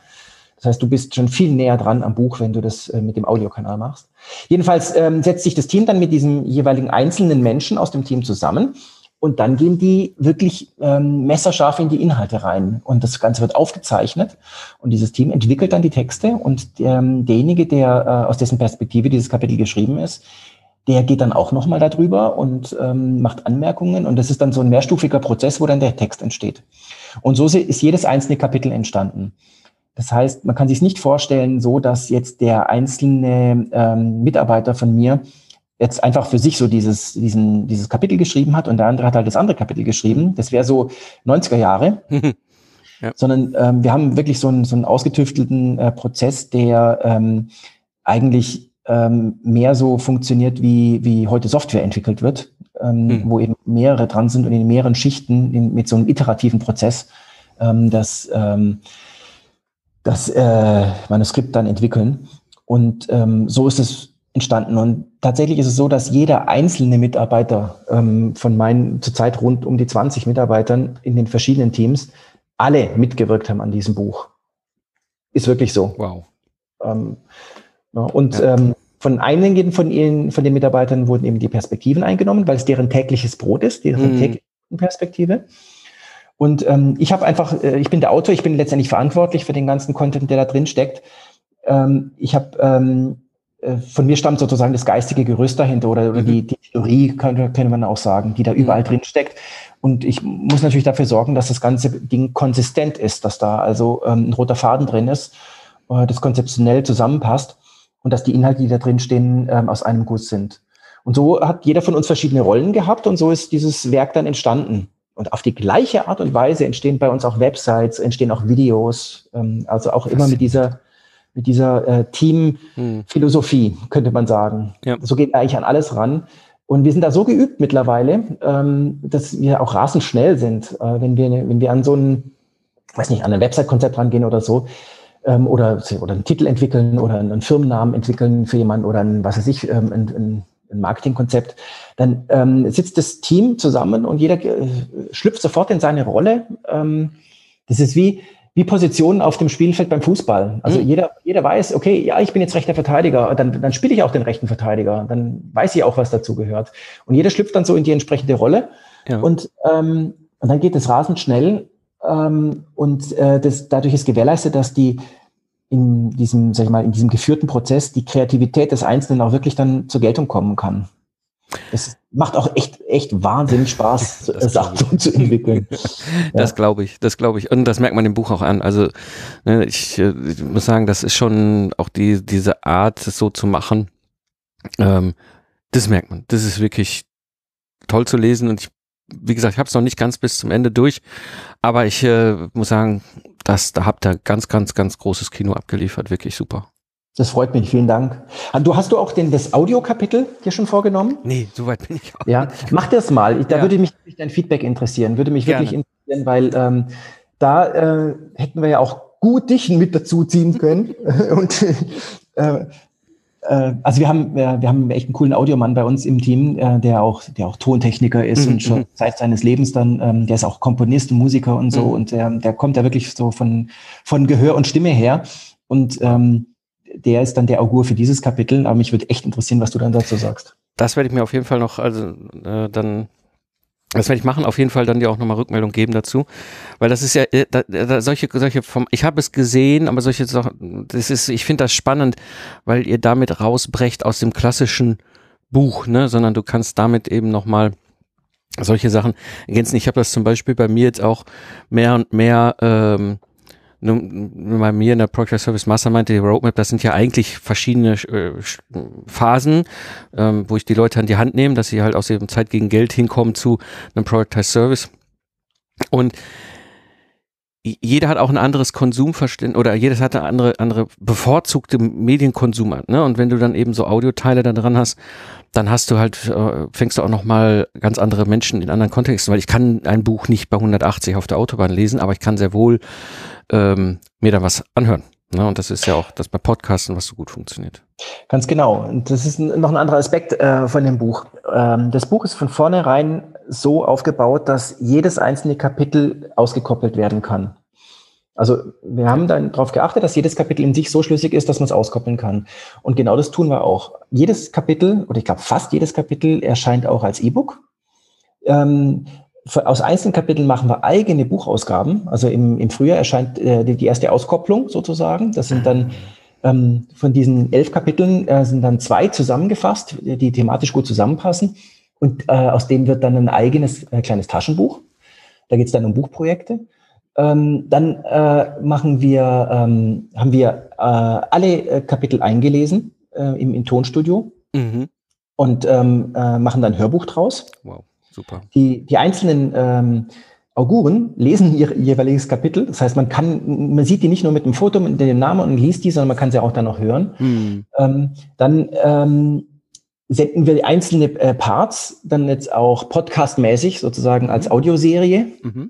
Das heißt, du bist schon viel näher dran am Buch, wenn du das äh, mit dem Audiokanal machst. Jedenfalls ähm, setzt sich das Team dann mit diesem jeweiligen einzelnen Menschen aus dem Team zusammen und dann gehen die wirklich ähm, messerscharf in die Inhalte rein. Und das Ganze wird aufgezeichnet. Und dieses Team entwickelt dann die Texte. Und ähm, derjenige, der äh, aus dessen Perspektive dieses Kapitel geschrieben ist, der geht dann auch nochmal darüber und ähm, macht Anmerkungen. Und das ist dann so ein mehrstufiger Prozess, wo dann der Text entsteht. Und so ist jedes einzelne Kapitel entstanden. Das heißt, man kann sich nicht vorstellen, so dass jetzt der einzelne ähm, Mitarbeiter von mir jetzt einfach für sich so dieses, diesen, dieses Kapitel geschrieben hat und der andere hat halt das andere Kapitel geschrieben. Das wäre so 90er Jahre. ja. Sondern ähm, wir haben wirklich so einen, so einen ausgetüftelten äh, Prozess, der ähm, eigentlich ähm, mehr so funktioniert, wie, wie heute Software entwickelt wird, mhm. wo eben mehrere dran sind und in mehreren Schichten in, mit so einem iterativen Prozess ähm, das, ähm, das äh, Manuskript dann entwickeln. Und ähm, so ist es entstanden. Und tatsächlich ist es so, dass jeder einzelne Mitarbeiter ähm, von meinen zurzeit rund um die 20 Mitarbeitern in den verschiedenen Teams alle mitgewirkt haben an diesem Buch. Ist wirklich so. Wow. Ähm, und ja. ähm, von einigen von ihnen, von den Mitarbeitern wurden eben die Perspektiven eingenommen, weil es deren tägliches Brot ist, deren mhm. tägliche Perspektive. Und ähm, ich habe einfach, äh, ich bin der Autor, ich bin letztendlich verantwortlich für den ganzen Content, der da drin steckt. Ähm, ich habe ähm, äh, von mir stammt sozusagen das geistige Gerüst dahinter oder, oder mhm. die, die, Theorie, könnte, könnte man auch sagen, die da überall mhm. drin steckt. Und ich muss natürlich dafür sorgen, dass das ganze Ding konsistent ist, dass da also ähm, ein roter Faden drin ist, äh, das konzeptionell zusammenpasst und dass die Inhalte, die da drin stehen, ähm, aus einem Guss sind. Und so hat jeder von uns verschiedene Rollen gehabt und so ist dieses Werk dann entstanden. Und auf die gleiche Art und Weise entstehen bei uns auch Websites, entstehen auch Videos, ähm, also auch immer mit dieser, mit dieser äh, Team-Philosophie, hm. könnte man sagen. Ja. So geht eigentlich an alles ran. Und wir sind da so geübt mittlerweile, ähm, dass wir auch rasend schnell sind, äh, wenn wir, wenn wir an so ein, weiß nicht, an ein Website-Konzept rangehen oder so, ähm, oder, oder einen Titel entwickeln oder einen Firmennamen entwickeln für jemanden oder ein, was weiß ich, ähm, ein, ein, ein Marketingkonzept, dann ähm, sitzt das Team zusammen und jeder äh, schlüpft sofort in seine Rolle. Ähm, das ist wie, wie Positionen auf dem Spielfeld beim Fußball. Also mhm. jeder, jeder weiß, okay, ja, ich bin jetzt rechter Verteidiger, dann, dann spiele ich auch den rechten Verteidiger, dann weiß ich auch, was dazu gehört. Und jeder schlüpft dann so in die entsprechende Rolle. Ja. Und, ähm, und dann geht es rasend schnell ähm, und äh, das, dadurch ist gewährleistet, dass die in diesem, sag ich mal, in diesem geführten Prozess die Kreativität des Einzelnen auch wirklich dann zur Geltung kommen kann. Es macht auch echt, echt wahnsinnig Spaß, Sachen so zu entwickeln. Das ja. glaube ich, das glaube ich. Und das merkt man im Buch auch an. Also ne, ich, äh, ich, muss sagen, das ist schon auch die, diese Art, es so zu machen. Ähm, das merkt man. Das ist wirklich toll zu lesen und ich wie gesagt, ich habe es noch nicht ganz bis zum Ende durch, aber ich äh, muss sagen, dass da habt ihr ganz, ganz, ganz großes Kino abgeliefert, wirklich super. Das freut mich, vielen Dank. Ah, du hast du auch den, das Audiokapitel dir schon vorgenommen? Nee, soweit bin ich auch. Ja, mach das mal. Ich, da ja. würde mich dein Feedback interessieren, würde mich Gerne. wirklich interessieren, weil ähm, da äh, hätten wir ja auch gut dich mit dazu ziehen können. Und äh, äh, also wir haben, wir, haben echt einen coolen Audiomann bei uns im Team, äh, der auch, der auch Tontechniker ist mhm. und schon mhm. seit seines Lebens dann, ähm, der ist auch Komponist und Musiker und so mhm. und der, der kommt ja wirklich so von, von Gehör und Stimme her und ähm, der ist dann der Augur für dieses Kapitel, aber mich würde echt interessieren, was du dann dazu sagst. Das werde ich mir auf jeden Fall noch, also äh, dann das werde ich machen, auf jeden Fall dann dir auch nochmal Rückmeldung geben dazu, weil das ist ja äh, da, da, solche solche vom ich habe es gesehen, aber solche Sachen, das ist ich finde das spannend, weil ihr damit rausbrecht aus dem klassischen Buch, ne, sondern du kannst damit eben nochmal solche Sachen ergänzen. Ich habe das zum Beispiel bei mir jetzt auch mehr und mehr ähm, bei mir in der Project Service Mastermind, die Roadmap, das sind ja eigentlich verschiedene äh, Phasen, ähm, wo ich die Leute an die Hand nehme, dass sie halt aus ihrem Zeit gegen Geld hinkommen zu einem Productized Service. Und jeder hat auch ein anderes Konsumverständnis oder jedes hat eine andere, andere bevorzugte Medienkonsum. Ne? Und wenn du dann eben so Audioteile da dran hast, dann hast du halt, äh, fängst du auch nochmal ganz andere Menschen in anderen Kontexten, weil ich kann ein Buch nicht bei 180 auf der Autobahn lesen, aber ich kann sehr wohl ähm, mir da was anhören. Ne? Und das ist ja auch das bei Podcasten, was so gut funktioniert. Ganz genau. Und das ist noch ein anderer Aspekt äh, von dem Buch. Ähm, das Buch ist von vornherein so aufgebaut, dass jedes einzelne Kapitel ausgekoppelt werden kann. Also wir haben dann darauf geachtet, dass jedes Kapitel in sich so schlüssig ist, dass man es auskoppeln kann. Und genau das tun wir auch. Jedes Kapitel, oder ich glaube fast jedes Kapitel, erscheint auch als E-Book. Ähm, aus einzelnen Kapiteln machen wir eigene Buchausgaben. Also im, im Frühjahr erscheint äh, die, die, erste Auskopplung sozusagen. Das sind dann Ähm, von diesen elf Kapiteln äh, sind dann zwei zusammengefasst, die thematisch gut zusammenpassen. Und äh, aus dem wird dann ein eigenes äh, kleines Taschenbuch. Da geht es dann um Buchprojekte. Ähm, dann äh, machen wir, ähm, haben wir äh, alle äh, Kapitel eingelesen äh, im, im Tonstudio mhm. und ähm, äh, machen dann ein Hörbuch draus. Wow, super. Die, die einzelnen ähm, Auguren lesen ihr jeweiliges Kapitel. Das heißt, man kann, man sieht die nicht nur mit dem Foto, mit dem Namen und liest die, sondern man kann sie auch dann noch hören. Mhm. Ähm, dann ähm, senden wir einzelne äh, Parts dann jetzt auch podcastmäßig sozusagen als mhm. Audioserie. Mhm.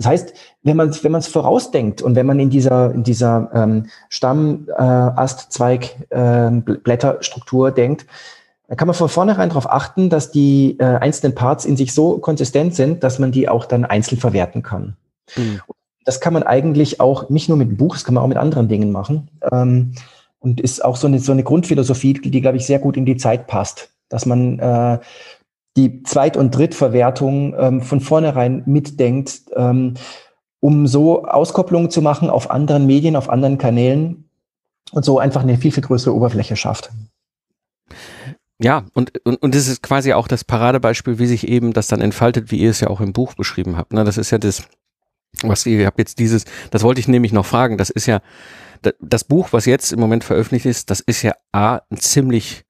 Das heißt, wenn man wenn es vorausdenkt und wenn man in dieser in dieser ähm, Stamm, äh, Ast, Zweig, äh, Blätterstruktur denkt, dann kann man von vornherein darauf achten, dass die äh, einzelnen Parts in sich so konsistent sind, dass man die auch dann einzeln verwerten kann. Mhm. Das kann man eigentlich auch nicht nur mit dem Buch, das kann man auch mit anderen Dingen machen. Ähm, und ist auch so eine, so eine Grundphilosophie, die, die glaube ich, sehr gut in die Zeit passt. Dass man äh, die Zweit- und Drittverwertung ähm, von vornherein mitdenkt, ähm, um so Auskopplungen zu machen auf anderen Medien, auf anderen Kanälen und so einfach eine viel, viel größere Oberfläche schafft. Ja, und, und, und das ist quasi auch das Paradebeispiel, wie sich eben das dann entfaltet, wie ihr es ja auch im Buch beschrieben habt. Ne? Das ist ja das, was ihr habt jetzt dieses, das wollte ich nämlich noch fragen, das ist ja, das Buch, was jetzt im Moment veröffentlicht ist, das ist ja A, ein ziemlich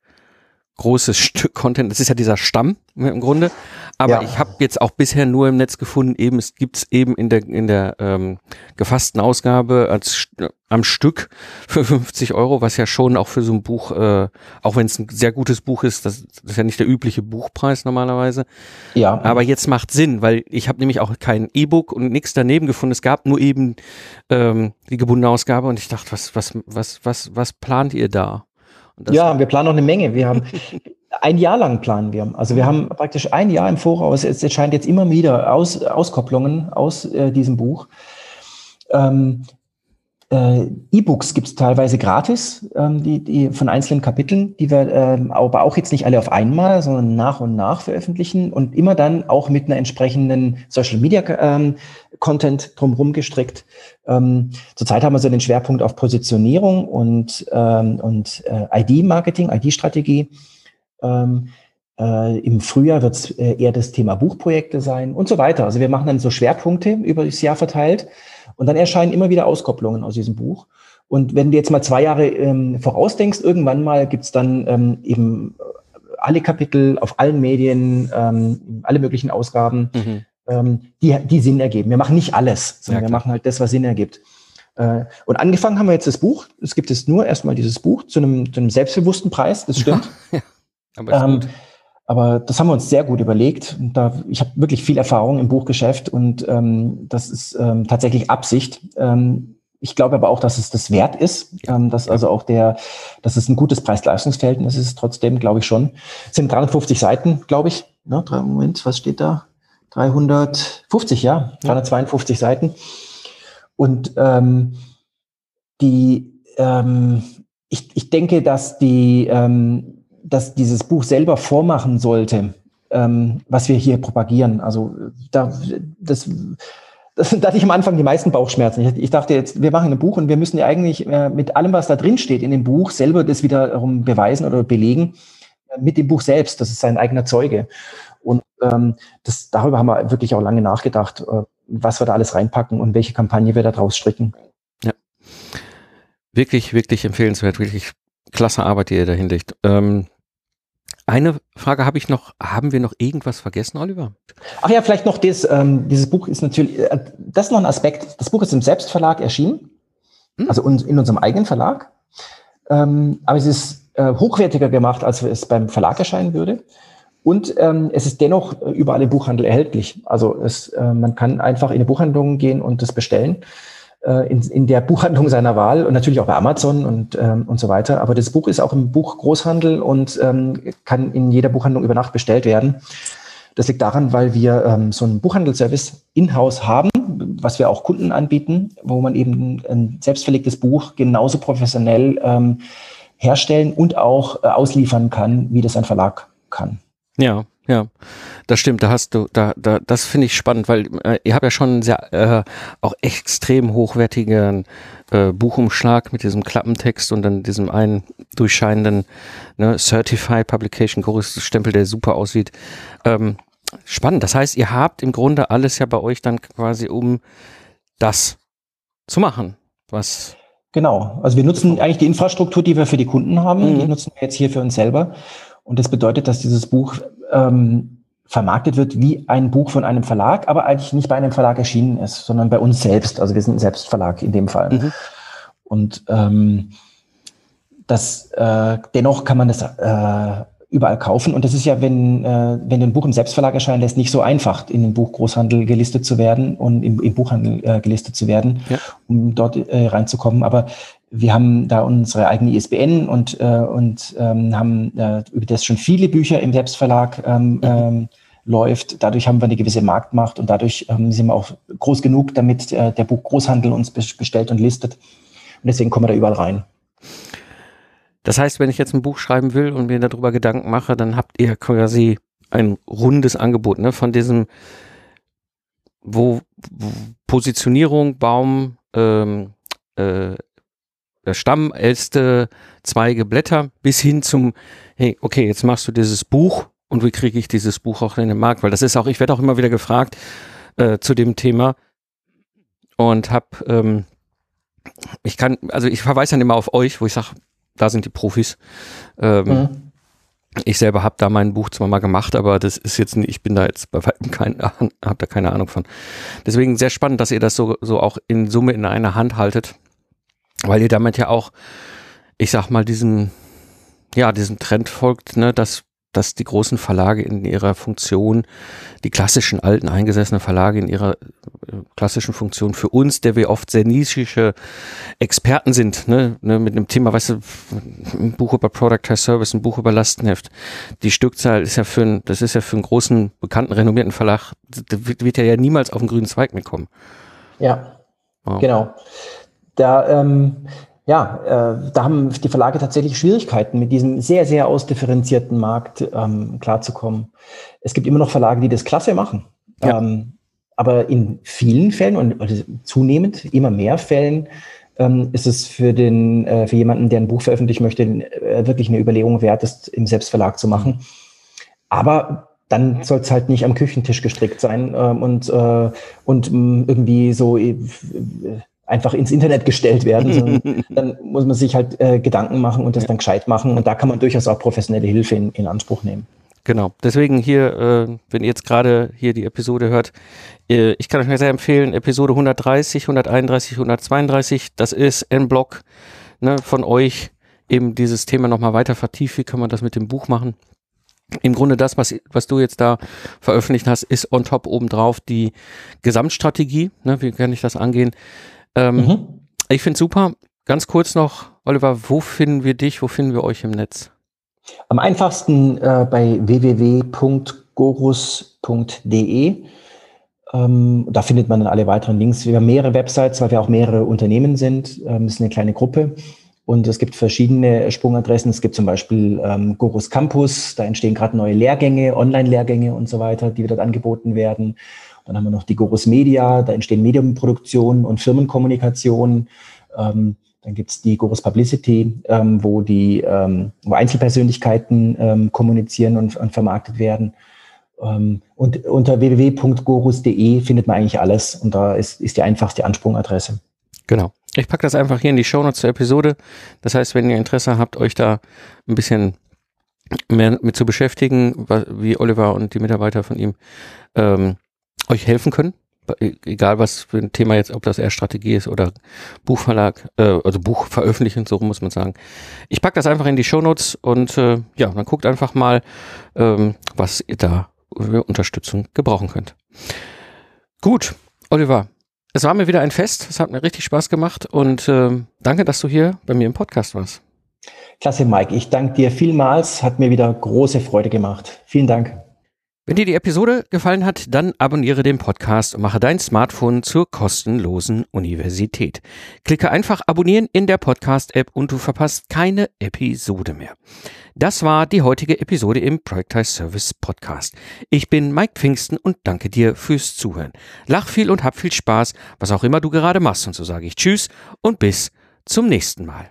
großes Stück Content. Das ist ja dieser Stamm im Grunde. Aber ja. ich habe jetzt auch bisher nur im Netz gefunden, eben es gibt's eben in der in der ähm, gefassten Ausgabe als am Stück für 50 Euro, was ja schon auch für so ein Buch, äh, auch wenn es ein sehr gutes Buch ist, das, das ist ja nicht der übliche Buchpreis normalerweise. Ja. Aber jetzt macht Sinn, weil ich habe nämlich auch kein E-Book und nichts daneben gefunden. Es gab nur eben ähm, die gebundene Ausgabe und ich dachte, was was was was was plant ihr da? Ja, wir planen noch eine Menge. Wir haben ein Jahr lang planen wir. Also wir haben praktisch ein Jahr im Voraus. Es erscheint jetzt immer wieder aus, Auskopplungen aus äh, diesem Buch. Ähm, äh, E-Books gibt es teilweise gratis, ähm, die, die von einzelnen Kapiteln, die wir ähm, aber auch jetzt nicht alle auf einmal, sondern nach und nach veröffentlichen und immer dann auch mit einer entsprechenden Social Media ähm, Content drumherum gestrickt. Ähm, zurzeit haben wir so den Schwerpunkt auf Positionierung und, ähm, und äh, ID-Marketing, ID-Strategie. Ähm, äh, Im Frühjahr wird es äh, eher das Thema Buchprojekte sein und so weiter. Also wir machen dann so Schwerpunkte über das Jahr verteilt und dann erscheinen immer wieder Auskopplungen aus diesem Buch. Und wenn du jetzt mal zwei Jahre ähm, vorausdenkst, irgendwann mal gibt's dann ähm, eben alle Kapitel auf allen Medien, ähm, alle möglichen Ausgaben, mhm. ähm, die, die Sinn ergeben. Wir machen nicht alles, sondern ja, wir machen halt das, was Sinn ergibt. Äh, und angefangen haben wir jetzt das Buch. Es gibt es nur erstmal dieses Buch zu einem, zu einem selbstbewussten Preis, das stimmt. Ja, aber ähm, aber das haben wir uns sehr gut überlegt. Und da, ich habe wirklich viel Erfahrung im Buchgeschäft und ähm, das ist ähm, tatsächlich Absicht. Ähm, ich glaube aber auch, dass es das wert ist, ähm, dass also auch der, dass es ein gutes Preis-Leistungs-Verhältnis ist. Trotzdem glaube ich schon. Es sind 350 Seiten, glaube ich. Ja, drei, Moment, was steht da? 350, ja, 352 ja. Seiten. Und ähm, die, ähm, ich, ich denke, dass die ähm, dass dieses Buch selber vormachen sollte, ähm, was wir hier propagieren. Also da, das, das, da hatte ich am Anfang die meisten Bauchschmerzen. Ich, ich dachte jetzt, wir machen ein Buch und wir müssen ja eigentlich äh, mit allem, was da drin steht in dem Buch, selber das wiederum beweisen oder belegen äh, mit dem Buch selbst. Das ist sein eigener Zeuge. Und ähm, das, darüber haben wir wirklich auch lange nachgedacht, äh, was wir da alles reinpacken und welche Kampagne wir da draus stricken. Ja. Wirklich, wirklich empfehlenswert, wirklich klasse Arbeit, die ihr da hinlegt. Ähm, eine Frage habe ich noch. Haben wir noch irgendwas vergessen, Oliver? Ach ja, vielleicht noch das, ähm, dieses Buch ist natürlich, äh, das ist noch ein Aspekt. Das Buch ist im Selbstverlag erschienen, hm. also in unserem eigenen Verlag. Ähm, aber es ist äh, hochwertiger gemacht, als es beim Verlag erscheinen würde. Und ähm, es ist dennoch äh, überall im Buchhandel erhältlich. Also es, äh, man kann einfach in eine Buchhandlung gehen und das bestellen in, in der Buchhandlung seiner Wahl und natürlich auch bei Amazon und, ähm, und so weiter. Aber das Buch ist auch im Buch Großhandel und ähm, kann in jeder Buchhandlung über Nacht bestellt werden. Das liegt daran, weil wir ähm, so einen Buchhandelsservice in-house haben, was wir auch Kunden anbieten, wo man eben ein selbstverlegtes Buch genauso professionell ähm, herstellen und auch äh, ausliefern kann, wie das ein Verlag kann. Ja, Ja, das stimmt. Da hast du, da, da, das finde ich spannend, weil äh, ihr habt ja schon sehr äh, auch extrem hochwertigen äh, Buchumschlag mit diesem Klappentext und dann diesem einen durchscheinenden ne, Certified Publication Chorus Stempel, der super aussieht. Ähm, spannend. Das heißt, ihr habt im Grunde alles ja bei euch dann quasi um das zu machen, was Genau. Also wir nutzen eigentlich die Infrastruktur, die wir für die Kunden haben, mhm. die nutzen wir jetzt hier für uns selber. Und das bedeutet, dass dieses Buch ähm, vermarktet wird wie ein Buch von einem Verlag, aber eigentlich nicht bei einem Verlag erschienen ist, sondern bei uns selbst. Also wir sind ein Selbstverlag in dem Fall. Mhm. Und ähm, das äh, dennoch kann man das äh, überall kaufen. Und das ist ja, wenn, äh, wenn ein Buch im Selbstverlag erscheinen lässt, nicht so einfach, in den Buchgroßhandel gelistet zu werden und im, im Buchhandel äh, gelistet zu werden, ja. um dort äh, reinzukommen. Aber wir haben da unsere eigene ISBN und, äh, und ähm, haben äh, über das schon viele Bücher im Selbstverlag ähm, mhm. ähm, läuft. Dadurch haben wir eine gewisse Marktmacht und dadurch ähm, sind wir auch groß genug, damit äh, der Buchgroßhandel uns bestellt und listet. Und deswegen kommen wir da überall rein. Das heißt, wenn ich jetzt ein Buch schreiben will und mir darüber Gedanken mache, dann habt ihr quasi ein rundes Angebot, ne, von diesem, wo, wo Positionierung, Baum, ähm, Stamm, Äste, Zweige, Blätter, bis hin zum, hey, okay, jetzt machst du dieses Buch und wie kriege ich dieses Buch auch in den Markt? Weil das ist auch, ich werde auch immer wieder gefragt äh, zu dem Thema und hab, ähm, ich kann, also ich verweise dann immer auf euch, wo ich sage, da sind die Profis. Ähm, mhm. Ich selber habe da mein Buch zwar mal gemacht, aber das ist jetzt nicht, ich bin da jetzt bei weitem kein, habe da keine Ahnung von. Deswegen sehr spannend, dass ihr das so, so auch in Summe in einer Hand haltet, weil ihr damit ja auch, ich sag mal, diesen, ja, diesen Trend folgt, ne, dass dass die großen Verlage in ihrer Funktion, die klassischen alten eingesessenen Verlage in ihrer äh, klassischen Funktion für uns, der wir oft sehr nischische Experten sind, ne, ne, mit einem Thema, weißt du, ein Buch über Product as Service, ein Buch über Lastenheft. Die Stückzahl ist ja für ein, das ist ja für einen großen, bekannten, renommierten Verlag, wird, wird ja niemals auf den grünen Zweig mitkommen. Ja, oh. genau. Da, ähm, ja, äh, da haben die Verlage tatsächlich Schwierigkeiten, mit diesem sehr, sehr ausdifferenzierten Markt ähm, klarzukommen. Es gibt immer noch Verlage, die das klasse machen. Ja. Ähm, aber in vielen Fällen und also zunehmend immer mehr Fällen ähm, ist es für den äh, für jemanden, der ein Buch veröffentlichen möchte, äh, wirklich eine Überlegung wert, das im Selbstverlag zu machen. Aber dann soll es halt nicht am Küchentisch gestrickt sein ähm, und äh, und mh, irgendwie so äh, einfach ins Internet gestellt werden, sondern dann muss man sich halt äh, Gedanken machen und das ja. dann gescheit machen. Und da kann man durchaus auch professionelle Hilfe in, in Anspruch nehmen. Genau. Deswegen hier, äh, wenn ihr jetzt gerade hier die Episode hört, äh, ich kann euch sehr empfehlen, Episode 130, 131, 132, das ist ein Blog ne, von euch, eben dieses Thema nochmal weiter vertieft. Wie kann man das mit dem Buch machen? Im Grunde das, was, was du jetzt da veröffentlicht hast, ist on top obendrauf die Gesamtstrategie. Ne, wie kann ich das angehen? Ähm, mhm. Ich finde super. Ganz kurz noch, Oliver, wo finden wir dich, wo finden wir euch im Netz? Am einfachsten äh, bei www.gorus.de. Ähm, da findet man dann alle weiteren Links. Wir haben mehrere Websites, weil wir auch mehrere Unternehmen sind. Ähm, ist eine kleine Gruppe. Und es gibt verschiedene Sprungadressen. Es gibt zum Beispiel ähm, Gorus Campus, da entstehen gerade neue Lehrgänge, Online-Lehrgänge und so weiter, die dort angeboten werden. Dann haben wir noch die Gorus Media, da entstehen Medienproduktionen und Firmenkommunikation. Ähm, dann gibt es die Gorus Publicity, ähm, wo die ähm, wo Einzelpersönlichkeiten ähm, kommunizieren und, und, vermarktet werden. Ähm, und unter www.gorus.de findet man eigentlich alles und da ist, ist die einfachste Ansprungadresse. Genau. Ich packe das einfach hier in die Shownotes zur Episode. Das heißt, wenn ihr Interesse habt, euch da ein bisschen mehr mit zu beschäftigen, wie Oliver und die Mitarbeiter von ihm ähm, euch helfen können. E-, egal was für ein Thema jetzt, ob das eher Strategie ist oder Buchverlag, äh, also Buch veröffentlichen, so muss man sagen. Ich packe das einfach in die Shownotes und äh, ja, dann guckt einfach mal, ähm, was ihr da für Unterstützung gebrauchen könnt. Gut, Oliver, es war mir wieder ein Fest. Es hat mir richtig Spaß gemacht und äh, danke, dass du hier bei mir im Podcast warst. Klasse, Mike. Ich danke dir vielmals. Hat mir wieder große Freude gemacht. Vielen Dank. Wenn dir die Episode gefallen hat, dann abonniere den Podcast und mache dein Smartphone zur kostenlosen Universität. Klicke einfach abonnieren in der Podcast-App und du verpasst keine Episode mehr. Das war die heutige Episode im Projectize Service Podcast. Ich bin Mike Pfingsten und danke dir fürs Zuhören. Lach viel und hab viel Spaß, was auch immer du gerade machst. Und so sage ich Tschüss und bis zum nächsten Mal.